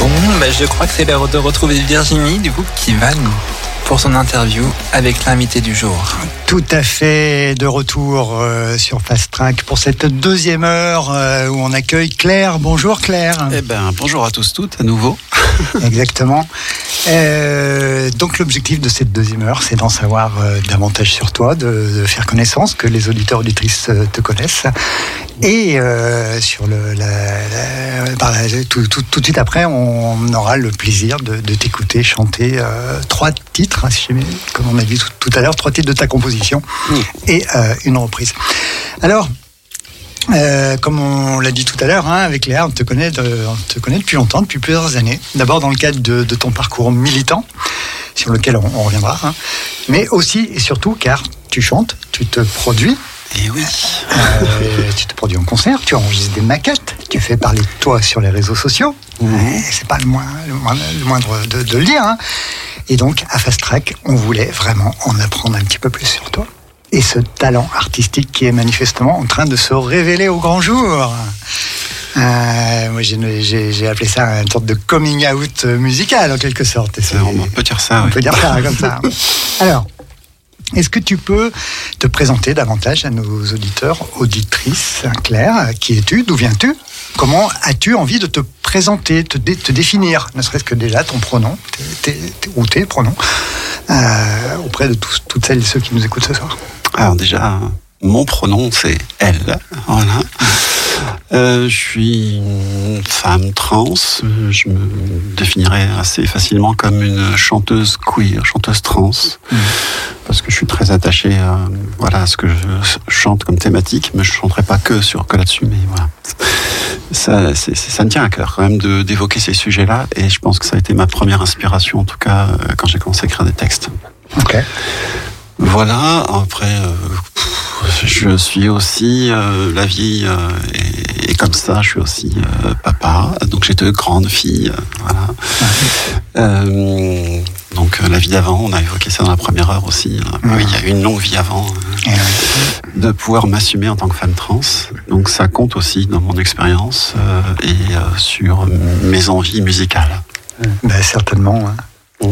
Bon, bah, je crois que c'est l'heure de retrouver Virginie, du coup, qui va nous pour son interview avec l'invité du jour. Tout à fait de retour euh, sur Fast Track pour cette deuxième heure euh, où on accueille Claire. Bonjour Claire. Eh ben, bonjour à tous toutes à nouveau. Exactement. Euh, donc l'objectif de cette deuxième heure, c'est d'en savoir euh, davantage sur toi, de, de faire connaissance, que les auditeurs auditrices euh, te connaissent. Et euh, sur le, la, la- la- tout, tout- tout de suite après, on aura le plaisir de, de t'écouter chanter euh, trois titres, hein, comme on a dit tout, tout à l'heure, trois titres de ta composition et euh, une reprise. Alors, euh, comme on l'a dit tout à l'heure, hein, avec Léa, on te, connaît de- on te connaît depuis longtemps, depuis plusieurs années. D'abord dans le cadre de, de ton parcours militant, sur lequel on, on reviendra, hein, mais aussi et surtout car tu chantes, tu te produis. Et oui. Euh, tu te produis en concert, tu enregistres des maquettes, tu fais parler de toi sur les réseaux sociaux. Ouais, C'est pas le, moins- le moindre, le moindre de, de le dire. hein. Et donc, à Fast Track, on voulait vraiment en apprendre un petit peu plus sur toi. Et ce talent artistique qui est manifestement en train de se révéler au grand jour. Euh, moi, j'ai- appelé ça une sorte de coming out musical, en quelque sorte. On peut dire ça. on oui. peut dire ça comme ça. Alors, est-ce que tu peux te présenter davantage à nos auditeurs, auditrices, Claire Qui es-tu D'où viens-tu? Comment as-tu envie de te présenter, te, dé- te définir, ne serait-ce que déjà ton pronom, tes- tes- ou tes pronoms, euh, auprès de tous, toutes celles et ceux qui nous écoutent ce soir? Alors déjà, mon pronom c'est elle. Voilà. Euh, je suis une femme trans. Euh, Je me définirais assez facilement comme une chanteuse queer, chanteuse trans, parce que je suis très attaché à, voilà, à ce que je chante comme thématique, mais je chanterai pas que sur que là-dessus, mais voilà. Ça, ça me tient à cœur quand même d'évoquer ces sujets-là, et je pense que ça a été ma première inspiration, en tout cas, euh, quand j'ai commencé à écrire des textes. Ok. Voilà, après, euh, je suis aussi euh, la vie, euh, et, et comme ça, je suis aussi euh, papa. Donc j'ai deux grandes filles, euh, voilà. Euh, donc euh, la vie d'avant, on a évoqué ça dans la première heure aussi. hein. Oui, il y a eu une longue vie avant euh, euh, de pouvoir m'assumer en tant que femme trans. Donc ça compte aussi dans mon expérience euh, et euh, sur mes envies musicales. ben, certainement. hein.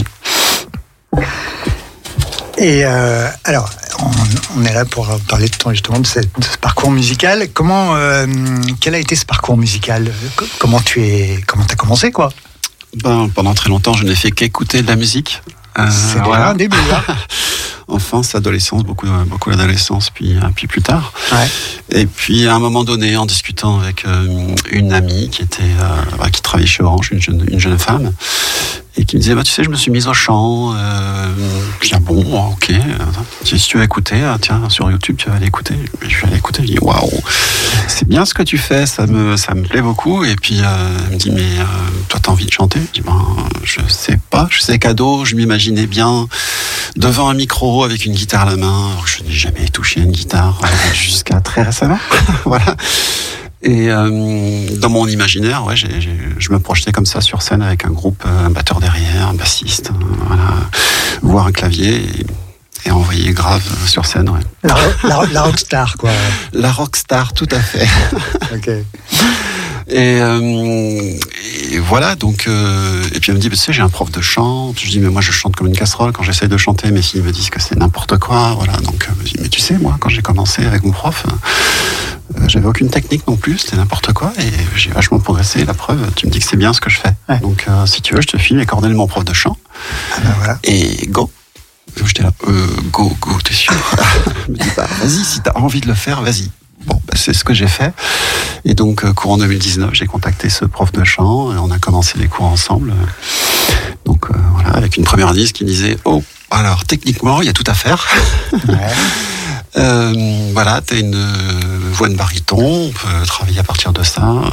Et euh, alors, on, on est là pour parler de ton, justement de, cette- de ce parcours musical. Comment, euh, quel a été ce parcours musical? Co- Comment tu es, comment t'as commencé quoi? Ben, pendant très longtemps, je n'ai fait qu'écouter de la musique. Euh, C'est voilà. un début. Hein enfance, adolescence, beaucoup, beaucoup d'adolescence, puis, puis plus tard. Ouais. Et puis à un moment donné, en discutant avec une amie qui était, bah, qui travaillait chez Orange, une jeune, une jeune femme, et qui me disait, bah, tu sais, je me suis mise au chant. Euh, bon, ok. Si tu veux écouter, ah, tiens, sur YouTube, tu vas aller écouter. Je vais aller écouter. Je dis, waouh, c'est bien ce que tu fais, ça me, ça me plaît beaucoup. Et puis euh, elle me dit, mais euh, toi, t'as envie de chanter? Je dis, ben, je sais pas, je sais cadeau, je m'imaginais bien devant un micro avec une guitare à la main. Je n'ai jamais touché une guitare euh, jusqu'à très récemment. voilà. Et euh, dans mon imaginaire, ouais, je me projetais comme ça sur scène avec un groupe, euh, un batteur derrière, un bassiste, euh, voilà, voire un clavier et, et envoyer grave sur scène. Ouais. la, la, la rockstar quoi. La rockstar, tout à fait. Ok. Et, euh, et voilà, donc, euh, et puis elle me dit, bah, tu sais, j'ai un prof de chant. Je dis, mais moi, je chante comme une casserole. Quand j'essaye de chanter, mes filles me disent que c'est n'importe quoi. Voilà, donc, euh, je dis, mais tu sais, moi, quand j'ai commencé avec mon prof, euh, j'avais aucune technique non plus, c'était n'importe quoi. Et j'ai vachement progressé. La preuve, tu me dis que c'est bien ce que je fais. Ouais. Donc, si tu veux, je te file les coordonnées de mon prof de chant. Ah ben voilà. Et go. J'étais là, euh, go, go, t'es sûr? Je me dis, bah, vas-y, si t'as envie de le faire, vas-y. Bon, bah, c'est ce que j'ai fait. Et donc, euh, courant 2019, j'ai contacté ce prof de chant et on a commencé les cours ensemble. Donc, euh, voilà, avec une première liste qui disait, oh, alors, techniquement, il y a tout à faire. Ouais. Euh, voilà, tu as une euh, voix de baryton, on peut travailler à partir de ça. Euh,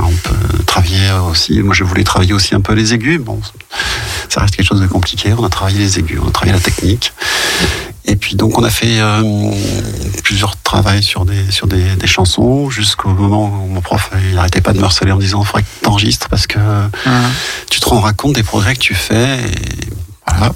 On peut travailler aussi. Moi, je voulais travailler aussi un peu les aigus. Bon, ça reste quelque chose de compliqué. On a travaillé les aigus, on a travaillé la technique. Et puis donc, on a fait euh, plusieurs travaux sur des sur des, des chansons jusqu'au moment où mon prof il n'arrêtait pas de me harceler en disant faudrait que t'enregistres parce que tu te rendras compte des progrès que tu fais. Et voilà.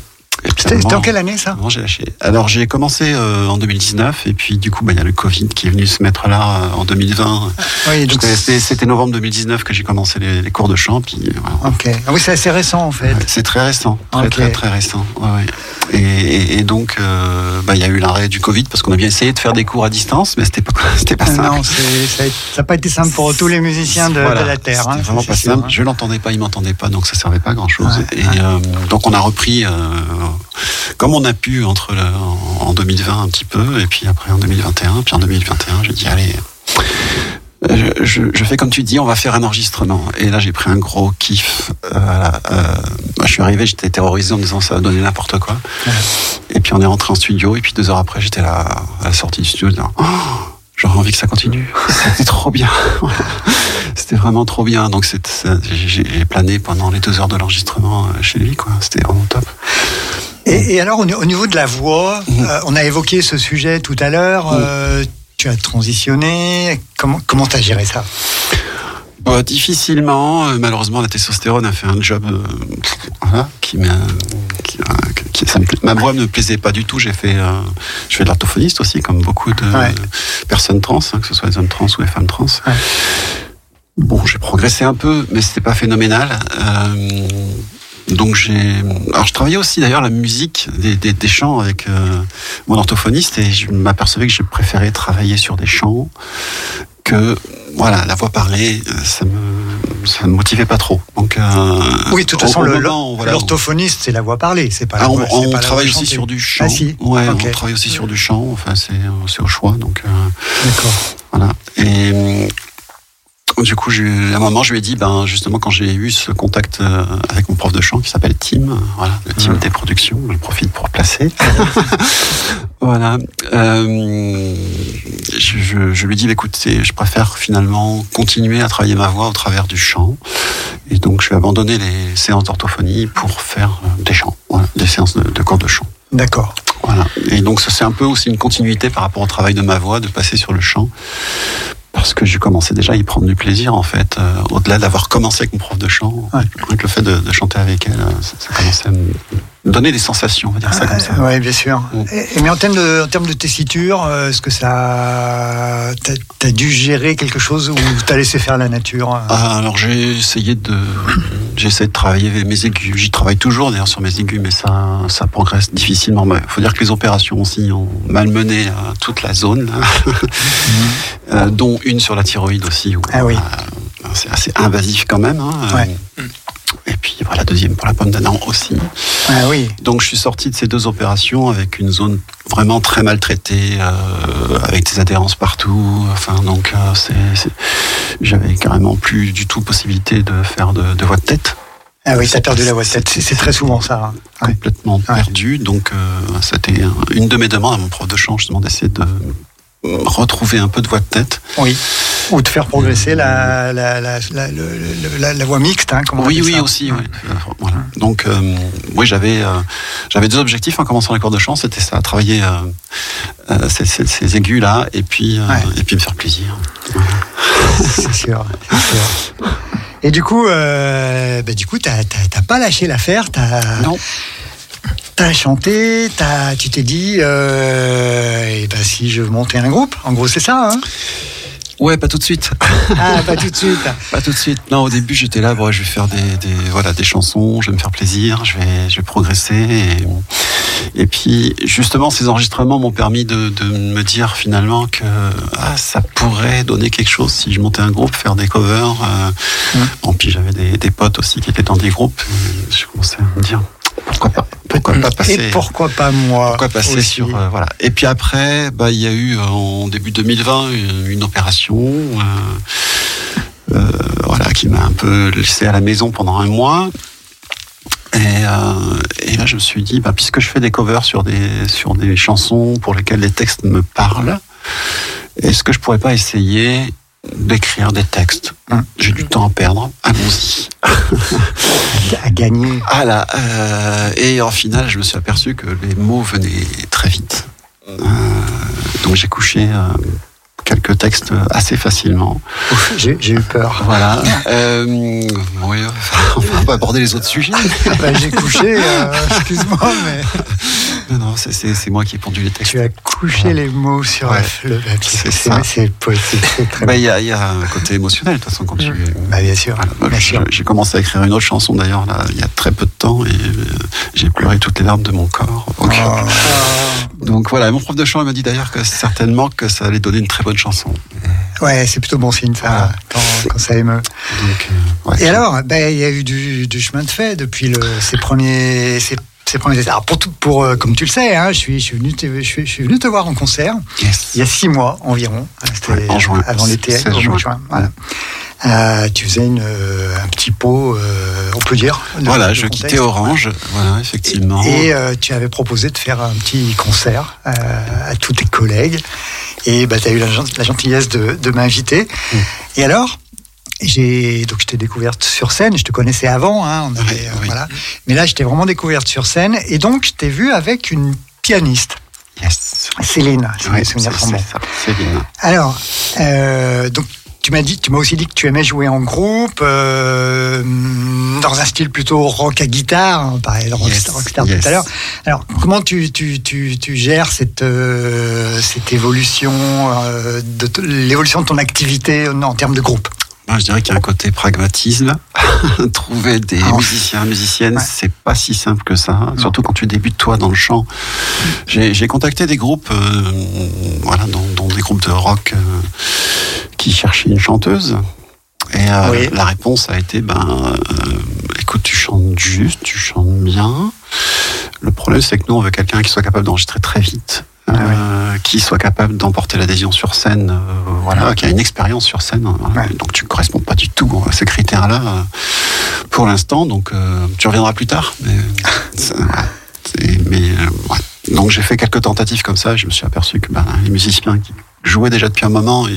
C'était en quelle année ça j'ai lâché. Alors j'ai commencé euh, en 2019 et puis du coup bah, il y a le Covid qui est venu se mettre là euh, en 2020. Oui, donc C'était- novembre 2019 que j'ai commencé les, les cours de chant. Puis, voilà. Ok. Ah oui, c'est assez récent en fait. Ouais, C'est très récent, très très très récent. Ouais. Et, et- et donc, euh, bah, il y a eu l'arrêt du Covid parce qu'on a bien essayé de faire des cours à distance, mais c'était pas c'était pas simple. Non, ça n'a pas été simple pour tous les musiciens de, Voilà, de la Terre. Hein, vraiment pas simple. hein. Je l'entendais pas, il m'entendait pas, donc ça servait pas à grand chose. Et euh, donc on a repris euh, comme on a pu entre le, en, en 2020 un petit peu, et puis après en 2021, puis en 2021, j'ai dit allez. euh, Je, je- je fais comme tu dis, on va faire un enregistrement. Et là, j'ai pris un gros kiff. Euh, voilà, euh, moi, je suis arrivé, j'étais terrorisé en me disant ça va donner n'importe quoi. Et puis on est rentré en studio, et puis deux heures après, j'étais là à la sortie du studio, disant, Oh, j'aurais envie que ça continue. C'était trop bien. C'était vraiment trop bien. Donc j'ai plané pendant les deux heures de l'enregistrement euh, chez lui. C'était vraiment top. Et, et alors, au, au niveau de la voix, euh, on a évoqué ce sujet tout à l'heure. euh, tu as transitionné. Comment comment t'as géré ça? Bah, difficilement, euh, malheureusement, la testostérone a fait un job euh, voilà, qui m'a. Qui, euh, ma voix ne me plaisait pas du tout. J'ai fait, euh, je fais de l'orthophoniste aussi, comme beaucoup de Ouais. personnes trans, hein, que ce soit des hommes trans ou des femmes trans. Ouais. Bon, j'ai progressé un peu, mais c'était pas phénoménal. Euh, donc j'ai, alors je travaillais aussi d'ailleurs la musique des, des, des chants avec euh, mon orthophoniste et je m'apercevais que je préférais travailler sur des chants que voilà la voix parlée, euh, ça me ça me motivait pas trop. Donc euh, Oui, de toute façon, voilà, l'orthophoniste, c'est la voix parlée, c'est pas ah, la on, voix. on pas la travaille voix aussi sur du chant. Ah si. Ouais, on travaille aussi sur du chant. Enfin, c'est c'est au choix. Donc euh, D'accord. voilà. Et du coup, à un moment, je lui ai dit, ben justement, quand j'ai eu ce contact euh, avec mon prof de chant qui s'appelle Tim, euh, voilà, le team des productions, je profite pour placer. voilà. Euh, je, je, je lui ai dit, écoute, c'est- je préfère finalement continuer à travailler ma voix au travers du chant. Et donc, je vais abandonner les séances d'orthophonie pour faire euh, des chants, voilà, des séances de, de cours de chant. D'accord. Voilà. Et donc, c'est un peu aussi une continuité par rapport au travail de ma voix, de passer sur le chant. Parce que j'ai commencé déjà à y prendre du plaisir, en fait. euh, Au-delà d'avoir commencé avec mon prof de chant, Ouais. avec le fait de, de chanter avec elle, euh, ça, ça commençait à me donner des sensations, on va dire ça comme ça. Oui, bien sûr. Mm. Et, mais en termes de, en termes de tessiture, euh, est-ce que ça, t'as as dû gérer quelque chose ou t'as laissé faire la nature euh? Ah, alors j'ai essayé de j'ai essayé de travailler mes aigus. J'y travaille toujours d'ailleurs sur mes aigus, mais ça ça progresse difficilement. Il faut dire que les opérations aussi ont malmené euh, toute la zone. Euh, dont une sur la thyroïde aussi. où, Ah oui. euh, c'est assez invasif quand même. hein. Ouais. Et puis voilà, deuxième pour la pomme d'Adam aussi. Ah oui. Donc je suis sorti de ces deux opérations avec une zone vraiment très maltraitée, euh, avec des adhérences partout. Enfin donc euh, c'est, j'avais carrément plus du tout possibilité de faire de, de voix de tête. Ah oui, t'as perdu la voix de tête. C'est très souvent ça. hein. Ouais. complètement perdu. Donc euh, c'était un- une de mes demandes à mon prof de chant justement d'essayer de retrouver un peu de voix de tête. Oui. Ou de faire progresser la, la, mixte, hein, Oui, oui, ça aussi. voilà. Donc, euh, oui, j'avais, euh, j'avais deux objectifs en commençant les cours de chant. C'était ça, travailler euh, ces, ces- ces aigus là, et puis, Ouais. et puis me faire plaisir. C'est sûr, c'est sûr. Et du coup, bah, du coup, t'as pas lâché l'affaire. T'as Non. T'as chanté, t'as, tu t'es dit, euh, et ben si je montais un groupe, en gros c'est ça. Hein? Ouais, pas tout de suite. ah, pas tout de suite. Pas tout de suite. Non, au début, j'étais là, bon, je vais faire des, des, voilà, des chansons, je vais me faire plaisir, je vais, je vais progresser. Et, et puis, justement, ces enregistrements m'ont permis de, de me dire finalement que ah, ça pourrait donner quelque chose si je montais un groupe, faire des covers. Euh, Bon, puis j'avais des, des potes aussi qui étaient dans des groupes. et je commençais à me dire pourquoi pas, pourquoi pas passer. Et pourquoi pas moi Pourquoi passer aussi. sur euh, voilà. Et puis après, bah il y a eu euh, en début 2020 une, une opération, euh, euh, voilà, qui m'a un peu laissé à la maison pendant un mois. Et, euh, et là, je me suis dit, bah, puisque je fais des covers sur des sur des chansons pour lesquelles les textes me parlent, est-ce que je pourrais pas essayer d'écrire des textes J'ai du temps à perdre, allons-y. à gagner. Ah là, euh, et en final, je me suis aperçu que les mots venaient très vite. Euh, donc j'ai couché euh, quelques textes assez facilement. J'ai eu peur. Voilà. Euh, oui, enfin, on va pas aborder les autres sujets. Bah, J'ai couché, excuse-moi, mais Non, non, c'est- moi qui ai pondu les textes. tu as couché les mots sur Ouais. le papier. C'est poétique, Bah. Il y, a, il y a un côté émotionnel, de toute façon, quand tu. Bah, bien sûr, Voilà. J'ai commencé à écrire une autre chanson d'ailleurs il y a très peu de temps et euh, j'ai pleuré toutes les larmes de mon corps. Donc, Oh. donc voilà, mon prof de chant il m'a dit d'ailleurs que certainement que ça allait donner une très bonne chanson. Ouais, c'est plutôt bon signe ça, Voilà. quand, quand ça émeut. Donc, euh, ouais, Et alors, ben, il y a eu du, du chemin de fait depuis le, ces premiers. Ces, ces premiers essais. Alors pour, tout- pour euh, comme tu le sais, hein, je, suis, je, suis venu te, je, suis, je suis venu te voir en concert yes. il y a six mois environ. C'était en juin. Avant l'été, 16 au mois de juin. juin. Voilà. Euh, tu faisais une, euh, un petit pot, euh, on peut dire. de- Voilà, de je contexte. quittais Orange, voilà, effectivement. Et euh, tu avais proposé de faire un petit concert euh, à tous tes collègues. Et bah, tu as eu la, la gentillesse de, de m'inviter. Mm. Et alors, j'ai donc je t'ai découverte sur scène. Je te connaissais avant, hein, on avait, Oui, euh, oui. voilà. Mais là, je t'ai vraiment découverte sur scène. Et donc, je t'ai vu avec une pianiste, Yes. Céline, si Ouais, mes souvenirs sont c'est bons. ça, Céline. Alors, euh, donc tu m'as dit, tu m'as aussi dit que tu aimais jouer en groupe, euh, dans un style plutôt rock à guitare, on parlait de Yes, rockstar yes. tout à l'heure. Alors, comment tu, tu, tu, tu gères cette, euh, cette évolution, euh, de l'évolution de ton activité en, en termes de groupe? Moi, je dirais qu'il y a un côté pragmatisme. Trouver des Ah, musiciens, musiciennes, ouais. c'est pas si simple que ça. Surtout quand tu débutes toi dans le chant. J'ai j'ai contacté des groupes, euh, voilà, dont, dont des groupes de rock euh, qui cherchaient une chanteuse. Et euh, Oui. la réponse a été, ben, euh, écoute, tu chantes juste, tu chantes bien. Le problème, c'est que nous, on veut quelqu'un qui soit capable d'enregistrer très vite. Euh, qui soit capable d'emporter l'adhésion sur scène, euh, voilà, qui a une expérience sur scène. voilà. Ouais. Donc tu ne corresponds pas du tout à ces critères-là euh, pour l'instant. Donc tu reviendras plus tard. Mais, ça, ouais. Mais ouais. donc j'ai fait quelques tentatives comme ça. Et je me suis aperçu que ben, les musiciens qui jouaient déjà depuis un moment, et,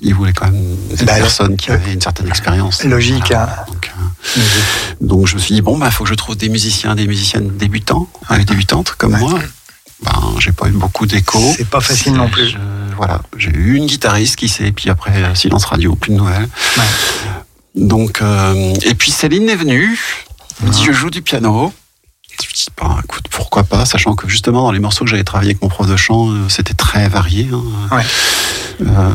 ils voulaient quand même des Bah, personnes qui avaient une certaine expérience. Logique, hein. Donc, euh, donc je me suis dit bon, il faut que je trouve des musiciens, des musiciennes débutants, euh, débutantes comme Ouais. moi. Ben, j'ai pas eu beaucoup d'écho. C'est pas facile non plus. Je- voilà, j'ai eu une guitariste qui s'est, et puis après euh, silence radio, plus de nouvelles. Ouais. Donc, euh, et puis Céline est venue, me dit je joue du piano. Je me dis, bah, écoute, pourquoi pas, sachant que justement dans les morceaux que j'avais travaillé avec mon prof de chant, euh, c'était très varié. hein. Ouais. Euh,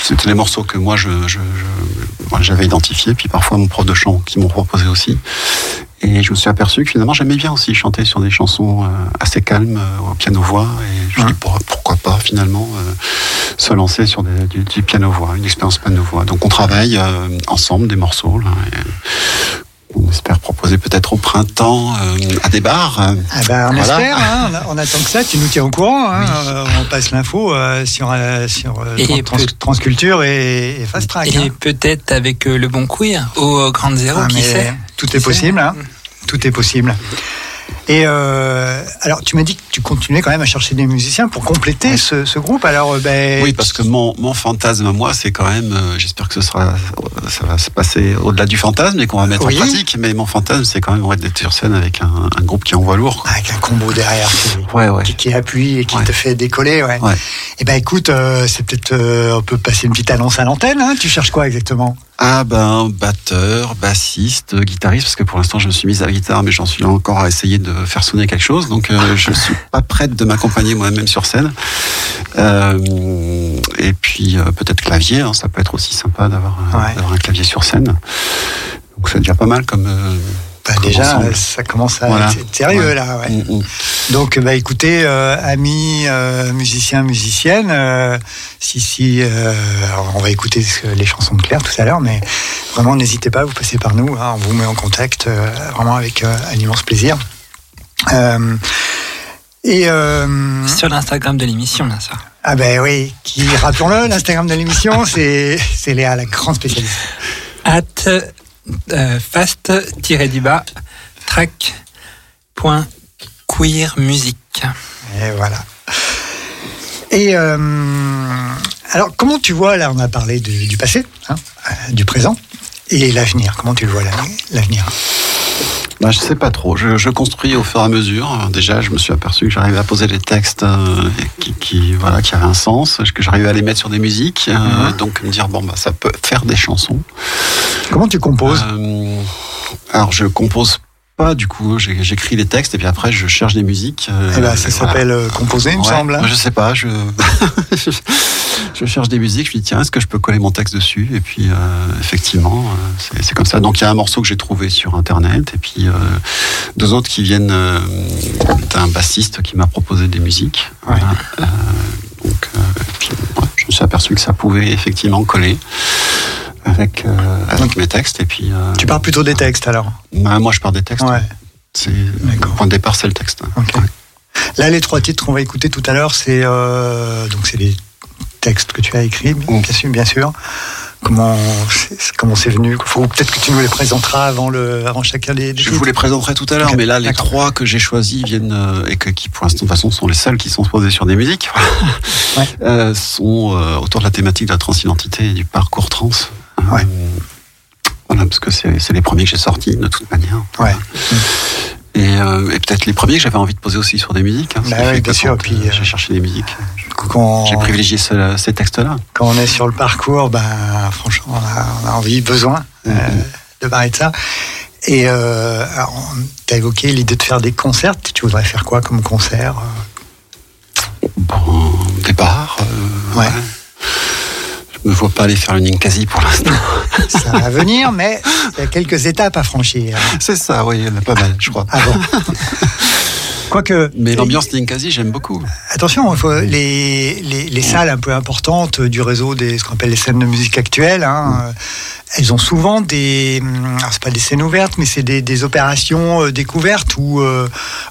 c'était les morceaux que moi je, j'avais identifiés, puis parfois mon prof de chant qui m'ont proposé aussi. Et je me suis aperçu que finalement j'aimais bien aussi chanter sur des chansons euh, assez calmes euh, au piano-voix. Et je me dis pour- pourquoi pas finalement euh, se lancer sur des- du, du piano-voix, une expérience piano-voix. Donc on travaille ensemble des morceaux. Là, et on espère proposer peut-être au printemps euh, à des bars. Ah ben, on Voilà. espère, hein, on, attend que ça, tu nous tiens au courant, hein, euh, on passe l'info euh, sur, euh, sur Et Trans- peut- Transculture et, et Fast Track. Et hein. peut-être avec euh, le bon queer au euh, Grand Zéro, Ah, qui sait? Tout Qui est sait? possible, hein. tout est possible. Et euh, alors, tu m'as dit que tu continuais quand même à chercher des musiciens pour compléter ce, ce groupe. Alors, euh, ben, Oui, parce que mon, mon fantasme moi, c'est quand même, euh, j'espère que ce sera, ça va se passer au-delà du fantasme et qu'on va mettre Oui. en pratique. Mais mon fantasme, c'est quand même ouais, d'être sur scène avec un, un groupe qui envoie lourd. avec un combo derrière qui, Ouais, ouais. qui, qui appuie et qui te fait décoller. Ouais. Et ben, écoute, euh, c'est peut-être, on peut passer une petite annonce à l'antenne. Hein. Tu cherches quoi exactement? Ah ben, batteur, bassiste, guitariste, parce que pour l'instant, je me suis mise à la guitare, mais j'en suis encore à essayer de faire sonner quelque chose. Donc, euh, je ne suis pas prête de m'accompagner moi-même sur scène. Euh, et puis, euh, peut-être clavier, hein, ça peut être aussi sympa d'avoir un- Ouais. d'avoir un clavier sur scène. Donc, c'est déjà pas mal comme. Bah, Déjà, ça commence à Voilà. être sérieux Ouais. là. Ouais. Mm, mm. Donc, bah, écoutez, euh, amis euh, musiciens, musiciennes, euh, si, si, on va écouter les chansons de Claire tout à l'heure, mais vraiment, n'hésitez pas, vous passez par nous, hein, on vous met en contact, vraiment avec un immense plaisir. Euh, et euh, Sur l'Instagram de l'émission, bien sûr. ah ben oui, qui rappelons-le, l'Instagram de l'émission, c'est c'est Léa, la grande spécialiste. At euh, fast-du-bas track point queer musique. Et voilà. Et euh, alors, comment tu vois, là, on a parlé du, du passé, hein, du présent, et l'avenir. Comment tu le vois, l'avenir? Bah, je sais pas trop. Je, je construis au fur et à mesure. Déjà, je me suis aperçu que j'arrivais à poser des textes euh, qui, qui, voilà, qui avaient un sens, que j'arrivais à les mettre sur des musiques. euh, Mhm. Donc, me dire, bon, bah, ça peut faire des chansons. Comment tu composes? Euh, Alors, je compose pas, du coup, j'ai- j'écris les textes et puis après, je cherche des musiques. euh, Eh ben, ça et voilà. s'appelle euh, composer, il me Ouais, semble. hein. Je sais pas, je... je cherche des musiques, je me dis tiens, est-ce que je peux coller mon texte dessus? Et puis euh, effectivement, euh, c'est- comme ça. Donc il y a un morceau que j'ai trouvé sur internet et puis euh, deux autres qui viennent euh, d'un bassiste qui m'a proposé des musiques. Euh, donc euh, et puis, ouais, je me suis aperçu que ça pouvait effectivement coller avec, euh, avec mes textes et puis. euh, Tu pars plutôt des textes alors. bah, moi je pars des textes. Ouais. C'est le point de départ, c'est le texte. Là, les trois titres qu'on va écouter tout à l'heure, c'est euh, donc c'est les textes que tu as écrits, bien sûr, bien sûr. Comment c'est comment c'est venu? Faut peut-être que tu nous les présenteras avant le avant chacun des. Je vous les présenterai tout à l'heure, mais là, les trois que j'ai choisis viennent euh, et que, qui, pour l'instant, de toute façon, sont les seuls qui sont posés sur des musiques, euh, sont euh, autour de la thématique de la transidentité et du parcours trans. Euh, Voilà, parce que c'est les premiers que j'ai sortis, de toute manière. Ouais. Et, euh, et peut-être les premiers que j'avais envie de poser aussi sur des musiques. hein, Bah bien sûr, puis, euh, j'ai cherché des musiques. J'ai privilégié ce- ces textes-là. quand on est sur le parcours, ben, franchement, on a, on a envie, besoin euh, de parler de ça. Et euh, tu as évoqué l'idée de faire des concerts. Tu voudrais faire quoi comme concert Bon, des bars. euh, ouais. Me vois pas aller faire le Ninkasi pour l'instant. Ça va venir, mais il y a quelques étapes à franchir. C'est ça, oui, il y en a pas mal, je crois. Ah bon Quoique. Mais l'ambiance Ninkasi, j'aime beaucoup. Attention, faut- les, les, les salles un peu importantes du réseau des ce qu'on appelle les scènes de musique actuelles, hein, euh, elles ont souvent des, hum, alors c'est pas des scènes ouvertes, mais c'est des, des opérations euh, découvertes où, euh,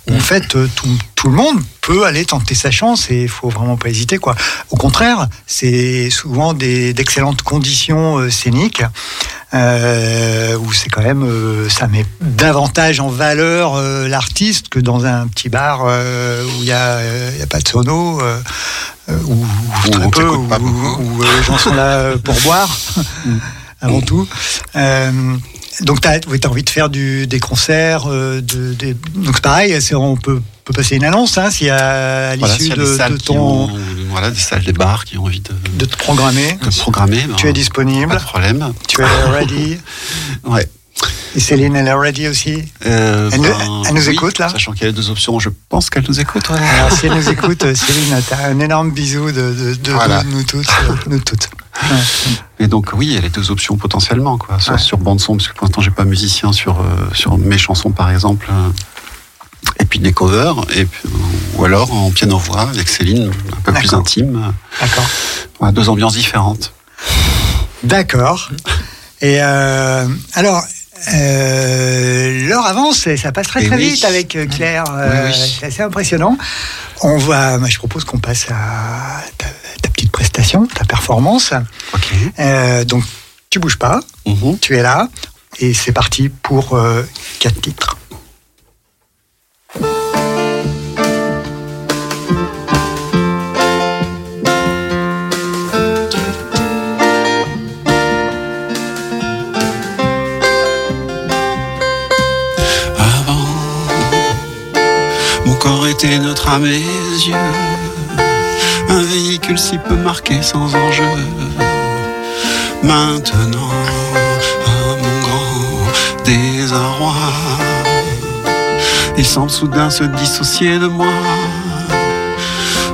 où, en fait tout, tout le monde peut aller tenter sa chance et il faut vraiment pas hésiter quoi. Au contraire, c'est souvent des d'excellentes conditions euh, scéniques. Euh, où c'est quand même euh, ça met davantage en valeur euh, l'artiste que dans un petit bar où il y a pas de sono très peu où, pas beaucoup. où, les gens sont là pour boire avant tout donc tu as, envie de faire du, des concerts de, des- donc c'est pareil on peut, peut passer une annonce hein, s'il y a à l'issue de, ton ont- voilà, des salles, des bars qui ont envie de, de te programmer de programmer. ben, tu es disponible Pas de problème. tu es ready Ouais. et Céline elle est ready aussi Euh, Elle nous- ben, elle nous oui, écoute, là Sachant qu'il y a deux options, je pense qu'elle nous écoute. ouais. Alors, si elle nous écoute, euh, Céline, t'as un énorme bisou de, Voilà. nous toutes. euh, nous toutes. Et donc oui, il y a les deux options potentiellement, quoi. Soit Ouais. sur bande son, parce que pour l'instant j'ai pas musicien sur euh, sur mes chansons par exemple, et puis des covers, et puis, ou alors en piano voix avec Céline, un peu plus intime. D'accord. Voilà, deux ambiances différentes. D'accord. Et euh, alors, euh, l'heure avance et ça passe très très oui. vite avec euh, Claire. euh, Oui. C'est assez impressionnant. On va, je propose qu'on passe à ta, ta petite prestation, ta performance. Ok. Euh, donc, tu bouges pas, Mhm. tu es là et c'est parti pour quatre titres. Mon corps était neutre à mes yeux, un véhicule si peu marqué sans enjeu. Maintenant, à mon grand désarroi, il semble soudain se dissocier de moi,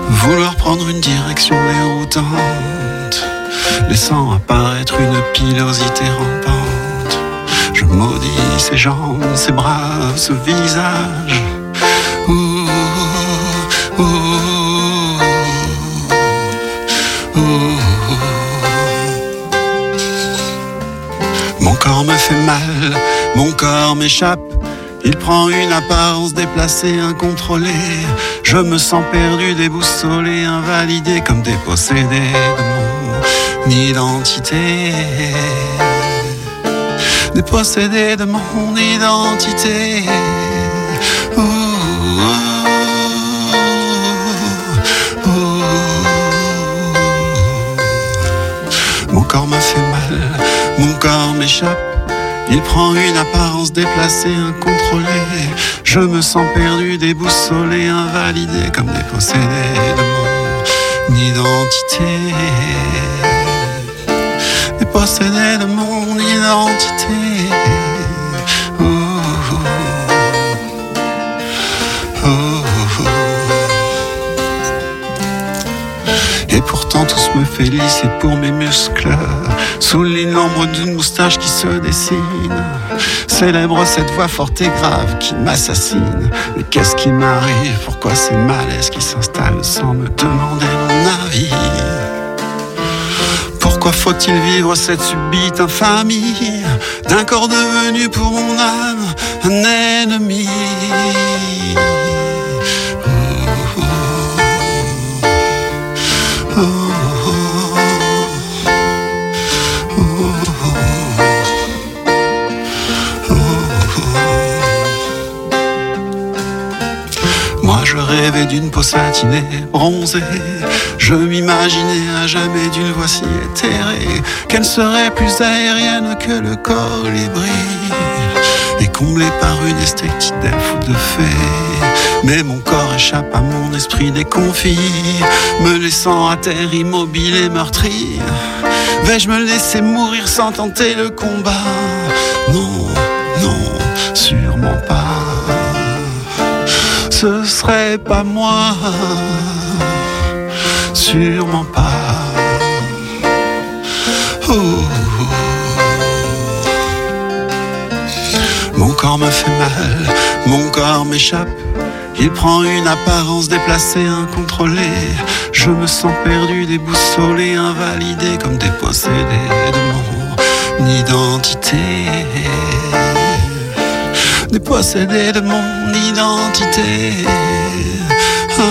vouloir prendre une direction déroutante, laissant apparaître une pilosité rampante. Je maudis ses jambes, ses bras, ce visage. Mon corps me fait mal, mon corps m'échappe. Il prend une apparence déplacée, incontrôlée. Je me sens perdu, déboussolé, invalidé, comme dépossédé de mon identité. Dépossédé de mon identité. Mon corps m'a fait mal, mon corps m'échappe. Il prend une apparence déplacée, incontrôlée. Je me sens perdu, déboussolé, invalidé, comme dépossédé de mon identité. Dépossédé de mon identité. Me fait lisser pour mes muscles. Souligne l'ombre d'une moustache qui se dessine. Célèbre cette voix forte et grave qui m'assassine. Mais qu'est-ce qui m'arrive? Pourquoi ces malaises qui s'installent sans me demander mon avis? Pourquoi faut-il vivre cette subite infamie d'un corps devenu pour mon âme un ennemi? D'une peau satinée, bronzée. Je m'imaginais à jamais d'une voix si éthérée qu'elle serait plus aérienne que le colibri et comblée par une esthétique d'elfe ou de fée. Mais mon corps échappe à mon esprit déconfit, me laissant à terre immobile et meurtri. Vais-je me laisser mourir sans tenter le combat? Non, non, sûrement pas. Ce serait pas moi, sûrement pas. Mon corps me fait mal, mon corps m'échappe. Il prend une apparence déplacée, incontrôlée. Je me sens perdu, déboussolé, invalidé, comme dépossédé de mon identité. Dépossédé de mon identité. Ah,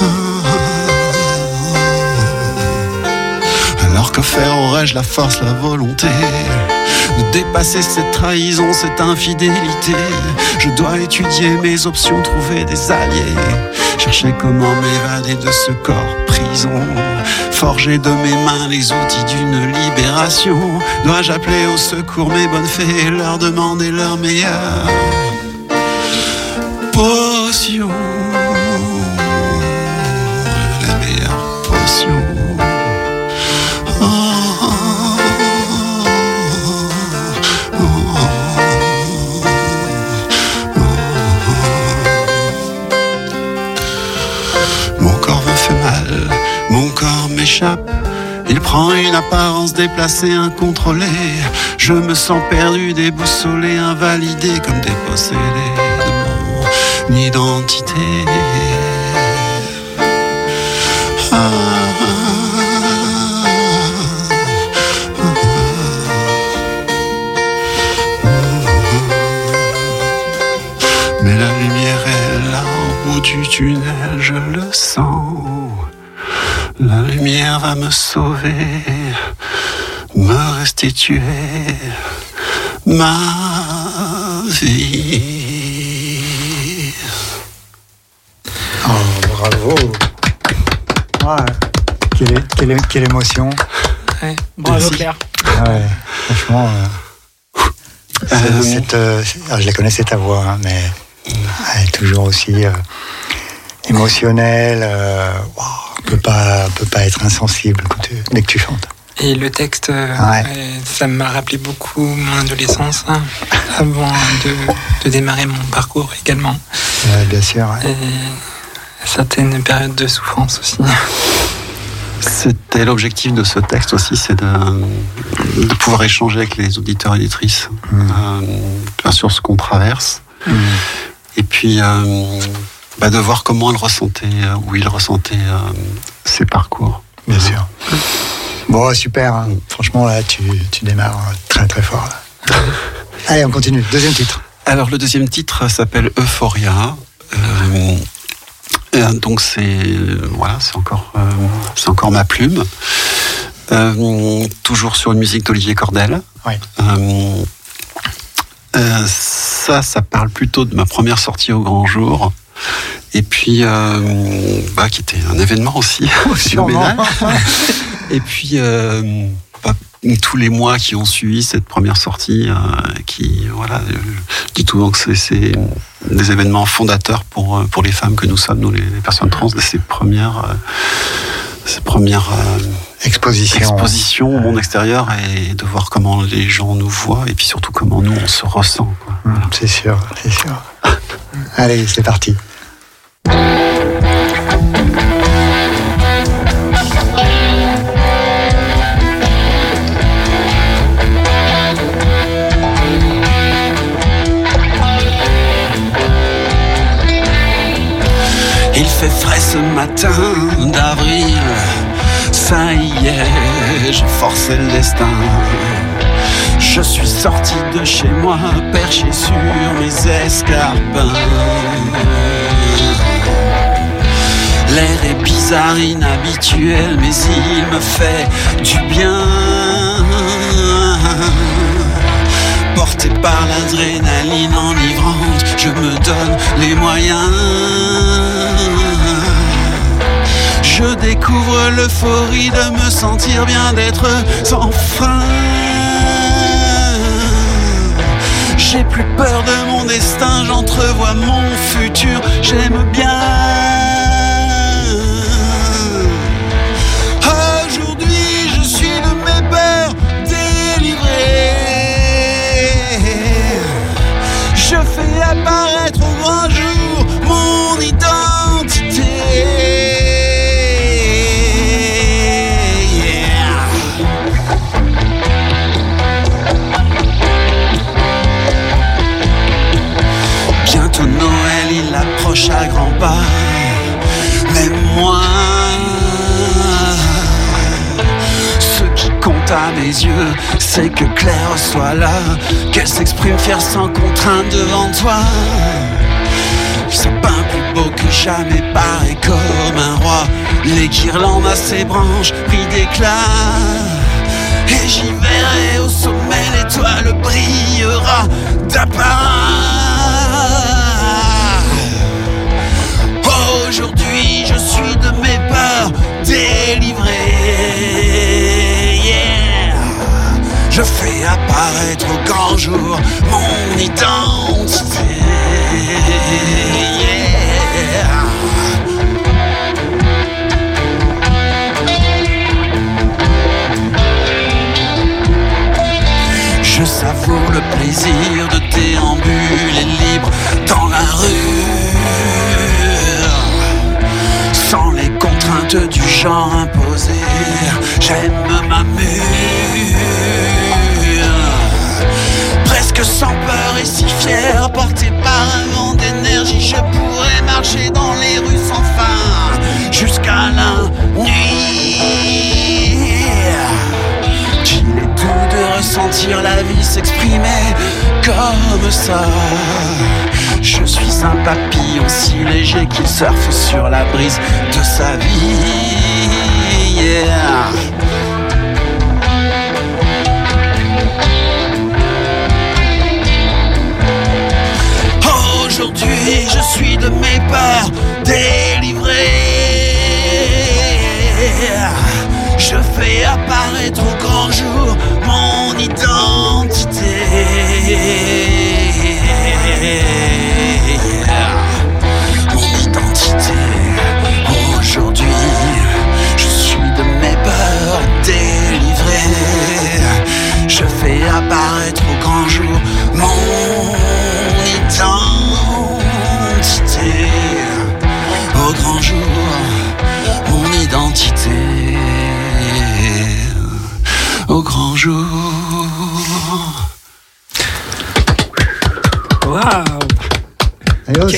ah, Alors que faire aurais-je la force, la volonté de dépasser cette trahison, cette infidélité? Je dois étudier mes options, trouver des alliés Chercher comment m'évader de ce corps prison Forger de mes mains les outils d'une libération. Dois-je appeler au secours mes bonnes fées leur demander leur meilleure Il prend une apparence déplacée, incontrôlée. Je me sens perdu, déboussolé, invalidé, comme dépossédé de mon identité. Ah, Mais la lumière est là au bout du tunnel, je le sens. La lumière va me sauver, me restituer ma vie. Oh, bravo. Ouais. Quelle, quelle quelle émotion. Ouais, bravo. Claire. Ouais, franchement. euh, euh, c'est- ah, je la connaissais ta voix, hein, mais elle est toujours aussi émotionnelle. Euh, wow, on peut pas, on peut pas être insensible quand tu- dès que tu chantes. Et le texte, euh, Ouais. ça m'a rappelé beaucoup mon adolescence, hein, avant de, de démarrer mon parcours également. Ouais, bien sûr. ouais. Et certaines périodes de souffrance aussi. C'était l'objectif de ce texte aussi, c'est de, de pouvoir échanger avec les auditeurs et auditrices euh, sur ce qu'on traverse. Et puis euh, bah, de voir comment elles ressentaient, euh, ou ils ressentaient euh, ces parcours. Bien sûr. Bon, super. hein. Franchement, là, tu, tu démarres euh, très très fort. là. Allez, on continue. Deuxième titre. Alors le deuxième titre s'appelle Euphoria. Euh, donc c'est euh, voilà, c'est encore euh, c'est encore ma plume. Toujours sur une musique d'Olivier Cordel. Ouais. Ça, ça parle plutôt de ma première sortie au grand jour. Et puis, euh, bah, qui était un événement aussi, phénoménal. Et puis, euh, bah, tous les mois qui ont suivi cette première sortie, euh, qui, voilà, je dis souvent que c'est- des événements fondateurs pour, pour les femmes que nous sommes, nous les, les personnes trans, de ces premières, ces première euh, exposition, au monde extérieur et de voir comment les gens nous voient et puis surtout comment nous on se ressent. Mmh, c'est sûr, c'est sûr. Allez, c'est parti. Il fait frais ce matin d'avril Thank j'ai forcé le destin. Je suis sorti de chez moi, perché sur mes escarpins. L'air est bizarre, inhabituel, mais il me fait du bien. Porté par l'adrénaline enivrante, je me donne les moyens. Je découvre l'euphorie de me sentir bien, d'être sans frein. J'ai plus peur de mon destin, j'entrevois mon futur, j'aime bien. À mes yeux, c'est que Claire soit là, qu'elle s'exprime fière sans contrainte devant toi. Sapin plus beau que jamais, pareil comme un roi. Les guirlandes à ses branches, pris d'éclat. Et j'y verrai au sommet l'étoile brillera d'apparat. Je fais apparaître au grand jour mon identité. Je savoure le plaisir de déambuler libre dans la rue. Sans les contraintes du genre imposé, j'aime m'amuser. Presque sans peur et si fier, porté par un vent d'énergie, je pourrais marcher dans les rues sans fin jusqu'à la nuit. Qu'il est doux de ressentir la vie s'exprimer comme ça. Je suis un papillon si léger qu'il surfe sur la brise de sa vie. Aujourd'hui, je suis de mes peurs délivré. Je fais apparaître au grand jour mon identité. Au grand jour. Waouh énergie.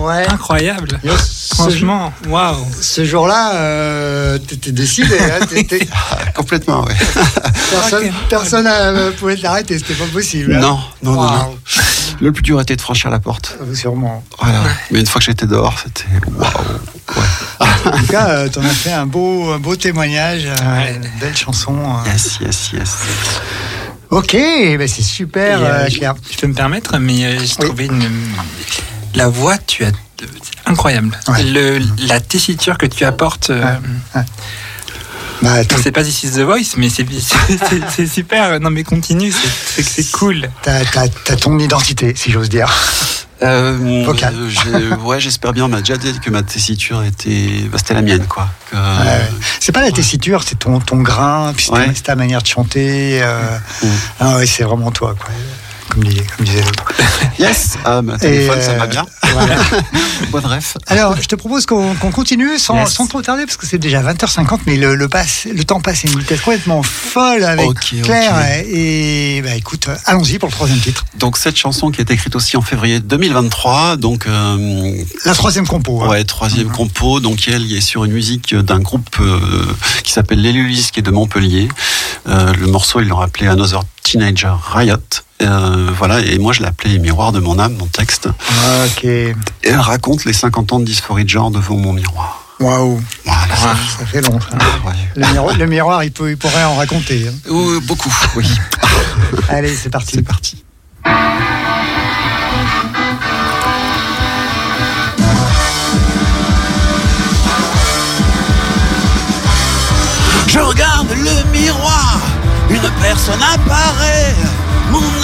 ouais. Incroyable Yo, Franchement, waouh Ce jour-là, euh, t'étais décidé. Hein, t'étais- Complètement, oui. personne Ok. personne ne pouvait t'arrêter, c'était pas possible. hein. Non, non, non. Le plus dur était de franchir la porte. Euh, Sûrement. Voilà. Mais une fois que j'étais dehors, c'était waouh. Ouais. En tout cas, euh, t'en as fait un beau, un beau témoignage, euh, Ouais. une belle chanson. euh. Yes, yes, yes. Ok, ben c'est super, euh, je- Claire. Je peux me permettre, mais euh, j'ai Oui. trouvé une. La voix, tu as. c'est Incroyable. Ouais. Le, la tessiture que tu apportes. euh, Bah, sais pas si c'est The Voice, mais c'est c'est- c'est- c'est super. Non, mais continue, c'est- c'est c'est cool. t'as ton identité, si j'ose dire. Euh, Vocal. ouais, j'espère bien. On m'a déjà dit que ma tessiture était, bah, c'était la mienne, quoi. Que- Ouais. C'est pas la tessiture, c'est ton, ton grain, puis c'est Ouais. ta manière de chanter. euh, ah ouais, c'est vraiment toi. Quoi. Comme, disait- comme disait l'autre. Yes, ah, Et, téléphone, ça euh, va bien. voilà. Bonne ref. Alors, je te propose qu'on continue sans, Yes. sans trop tarder, parce que c'est déjà 20h50, mais le, le, passe, le temps passe à une vitesse complètement folle avec Ok, ok. Claire. Et bah, écoute, euh, allons-y pour le troisième titre. Donc cette chanson qui est écrite aussi en février 2023, donc euh, La troisième compo. hein. ouais troisième Mhm. compo, donc elle est sur une musique d'un groupe euh, qui s'appelle Les Lulis, qui est de Montpellier. Euh, le morceau ils l'ont appelé Another Teenager Riot. Euh, voilà, et moi je l'appelais Miroir de mon âme, mon texte. Ok. Et elle raconte les 50 ans de dysphorie de genre devant mon miroir. Waouh. Voilà. Ça fait long. ça. Ouais. Le, miroir, le miroir, il, peut, il pourrait en raconter. hein. Euh, beaucoup, oui. Allez, c'est parti. C'est parti. Je regarde le miroir, une personne apparaît, mon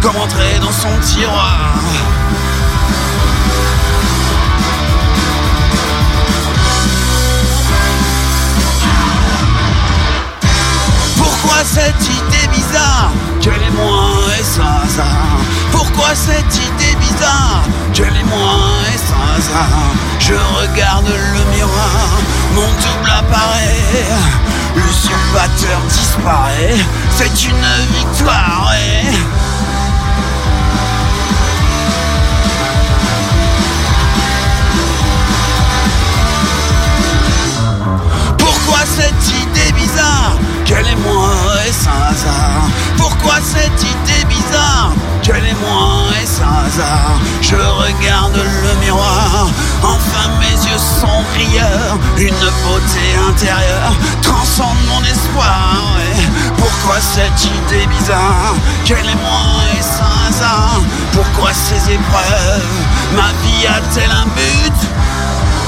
comme entrer dans son tiroir. Pourquoi cette idée bizarre Quel est moi et sans hasard Pourquoi cette idée bizarre Quel est moi et sans hasard Je regarde le miroir, mon double apparaît L'usurpateur disparaît, c'est une victoire. et... Pourquoi cette idée bizarre Quel est moi sans hasard Pourquoi cette idée bizarre Quel est moi sans hasard Je regarde le miroir. Enfin mes yeux sont rieurs. Une beauté intérieure Transcende mon espoir. Pourquoi cette idée bizarre Quel est moi sans hasard Pourquoi ces épreuves Ma vie a-t-elle un but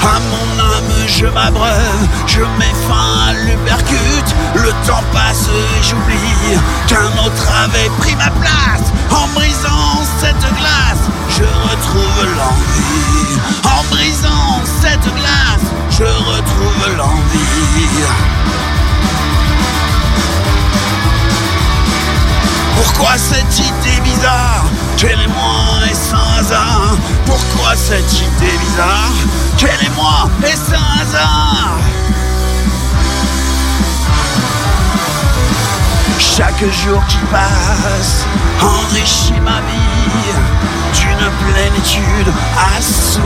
à mon âme je m'abreuve, je mets fin à l'upercute Le temps passe et j'oublie qu'un autre avait pris ma place. En brisant cette glace, je retrouve l'envie. En brisant cette glace, je retrouve l'envie Pourquoi cette idée bizarre Quel moi et sans hasard? Pourquoi cette idée bizarre Quel est moi et sans hasard? Chaque jour qui passe enrichit ma vie d'une plénitude assouvie.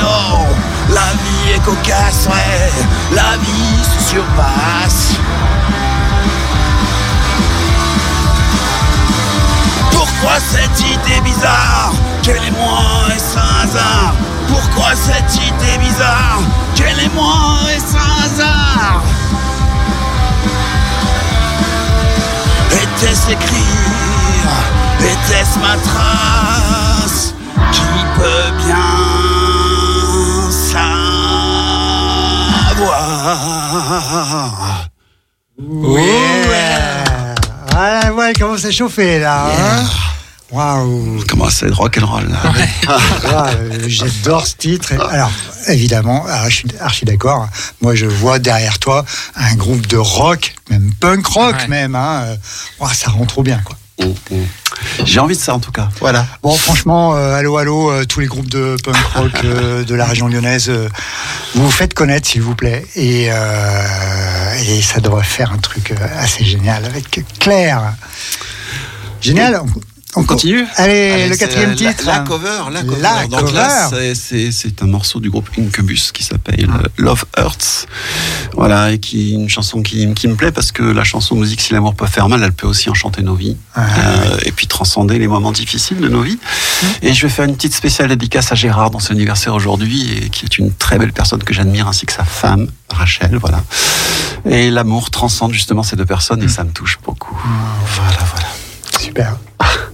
Oh, la vie est cocasse, ouais, la vie se surpasse. Pourquoi cette idée bizarre Quel est moi et sans hasard Pourquoi cette idée bizarre Quel est moi et sans hasard Était-ce écrire Était-ce ma trace Qui peut bien savoir Ouais. Voilà, ouais, comment c'est chauffé là. hein Waouh. Comment c'est rock'n'roll là. Ah, euh, J'adore ce titre. Alors, évidemment, alors, je suis archi d'accord. Moi, je vois derrière toi un groupe de rock, même punk rock, Ouais. même. Hein. Euh, ça rend trop bien, quoi. Mm, mm. J'ai envie de ça en tout cas. Voilà. Bon, franchement, euh, allô, allô, euh, tous les groupes de punk rock euh, de la région lyonnaise, euh, vous vous faites connaître, s'il vous plaît. Et, euh, et ça devrait faire un truc assez génial avec Claire. Génial. On continue Allez, Allez, le quatrième la- titre. La, cover, la cover. La Donc là, cover. c'est- c'est un morceau du groupe Incubus qui s'appelle euh, Love Hurts. Voilà, et qui une chanson qui, qui me plaît parce que la chanson nous dit que si l'amour peut faire mal, elle peut aussi enchanter nos vies. Ah, Euh, et puis transcender les moments difficiles de nos vies. Et je vais faire une petite spéciale dédicace à Gérard dans son anniversaire aujourd'hui, et qui est une très belle personne que j'admire, ainsi que sa femme, Rachel. Voilà. Et l'amour transcende justement ces deux personnes, et ça me touche beaucoup. Voilà, voilà. Super.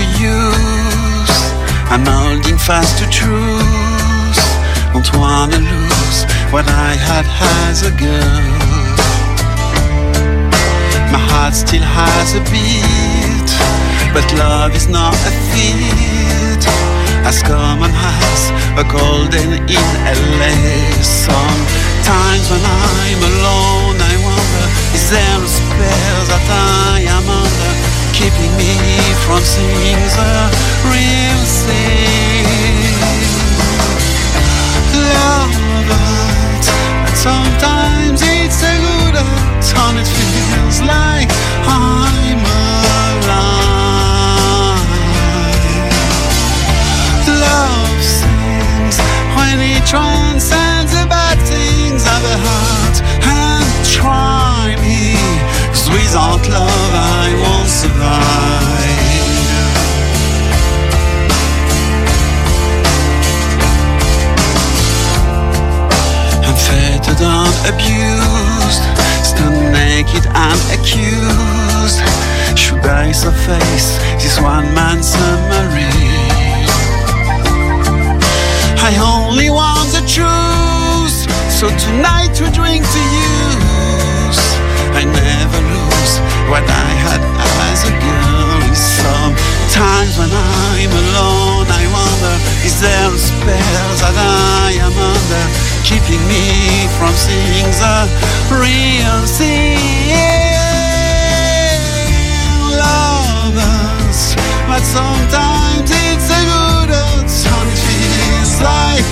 I'm holding fast to truth. Don't wanna lose what I had as a girl. My heart still has a beat, but love is not a feat. As common as a golden in LA. Sometimes when I'm alone, I wonder, is there a spell that I am under, keeping me from seeing the real thing? Love, but sometimes it's a good and it feels like I'm alive. Love sings when it transcends the bad things of the heart and try me. 'Cause without love I won't survive. I'm fettered and abused, stand naked and accused. Should I surface this one man summary? I only want the truth, so tonight we drink to use. Keeping me from seeing the real thing? Lovers, but sometimes it's a good old song. It like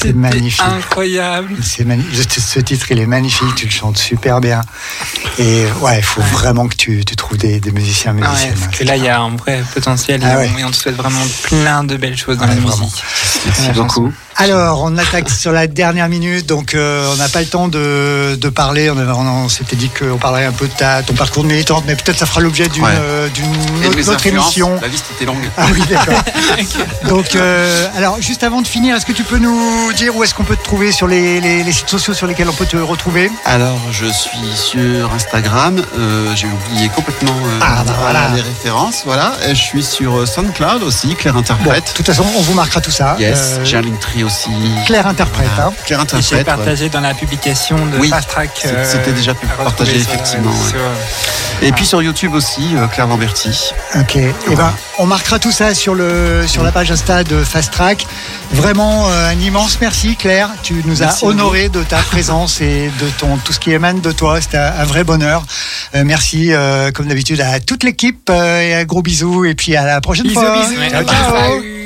C'est magnifique. Incroyable. C'est magnifique. Ce- titre, il est magnifique. Tu le chantes super bien. Et ouais, il faut vraiment que tu, tu trouves des, des musiciens, Ah ouais, musiciennes. parce que là, il y a un vrai potentiel Ah et, ouais. on, et on te souhaite vraiment plein de belles choses dans Ouais, la vraiment. musique. Merci beaucoup. Alors, on attaque sur la dernière minute, donc euh, on n'a pas le temps de, de parler. On, avait- on- on s'était dit qu'on parlerait un peu de ta, ton parcours de militante, mais peut-être ça fera l'objet d'une Ouais. euh, autre, émission. La liste était longue. Ah oui, d'accord. Donc, euh, alors, juste avant de finir, est-ce que tu peux nous dire où est-ce qu'on peut te trouver sur les, les- les sites sociaux sur lesquels on peut te retrouver? Alors, je suis sur Instagram. euh, J'ai oublié complètement euh, Ah, bah voilà. les références. Voilà. Et je suis sur SoundCloud aussi, Claire Bon, Interprète. de toute façon, on vous marquera tout ça. yes. Euh, J'ai un Linktree aussi. Claire interprète. Voilà. hein. Claire Et j'ai Interprète. ouais. partagé dans la publication de Oui, Fast Track. euh, c'était déjà sur- effectivement, ouais. sur, Et puis sur YouTube aussi, euh, Claire Lamberti. Ok. Eh ben, on marquera tout ça sur le sur la page Insta de Fast Track. Vraiment euh, un immense merci Claire. Tu nous Merci as honoré de ta présence et de ton tout ce qui émane de toi. C'était un, un vrai bonheur. Euh, merci euh, comme d'habitude à toute l'équipe euh, et un gros bisous et puis à la prochaine Bisous, fois. bisous. Ciao, ciao.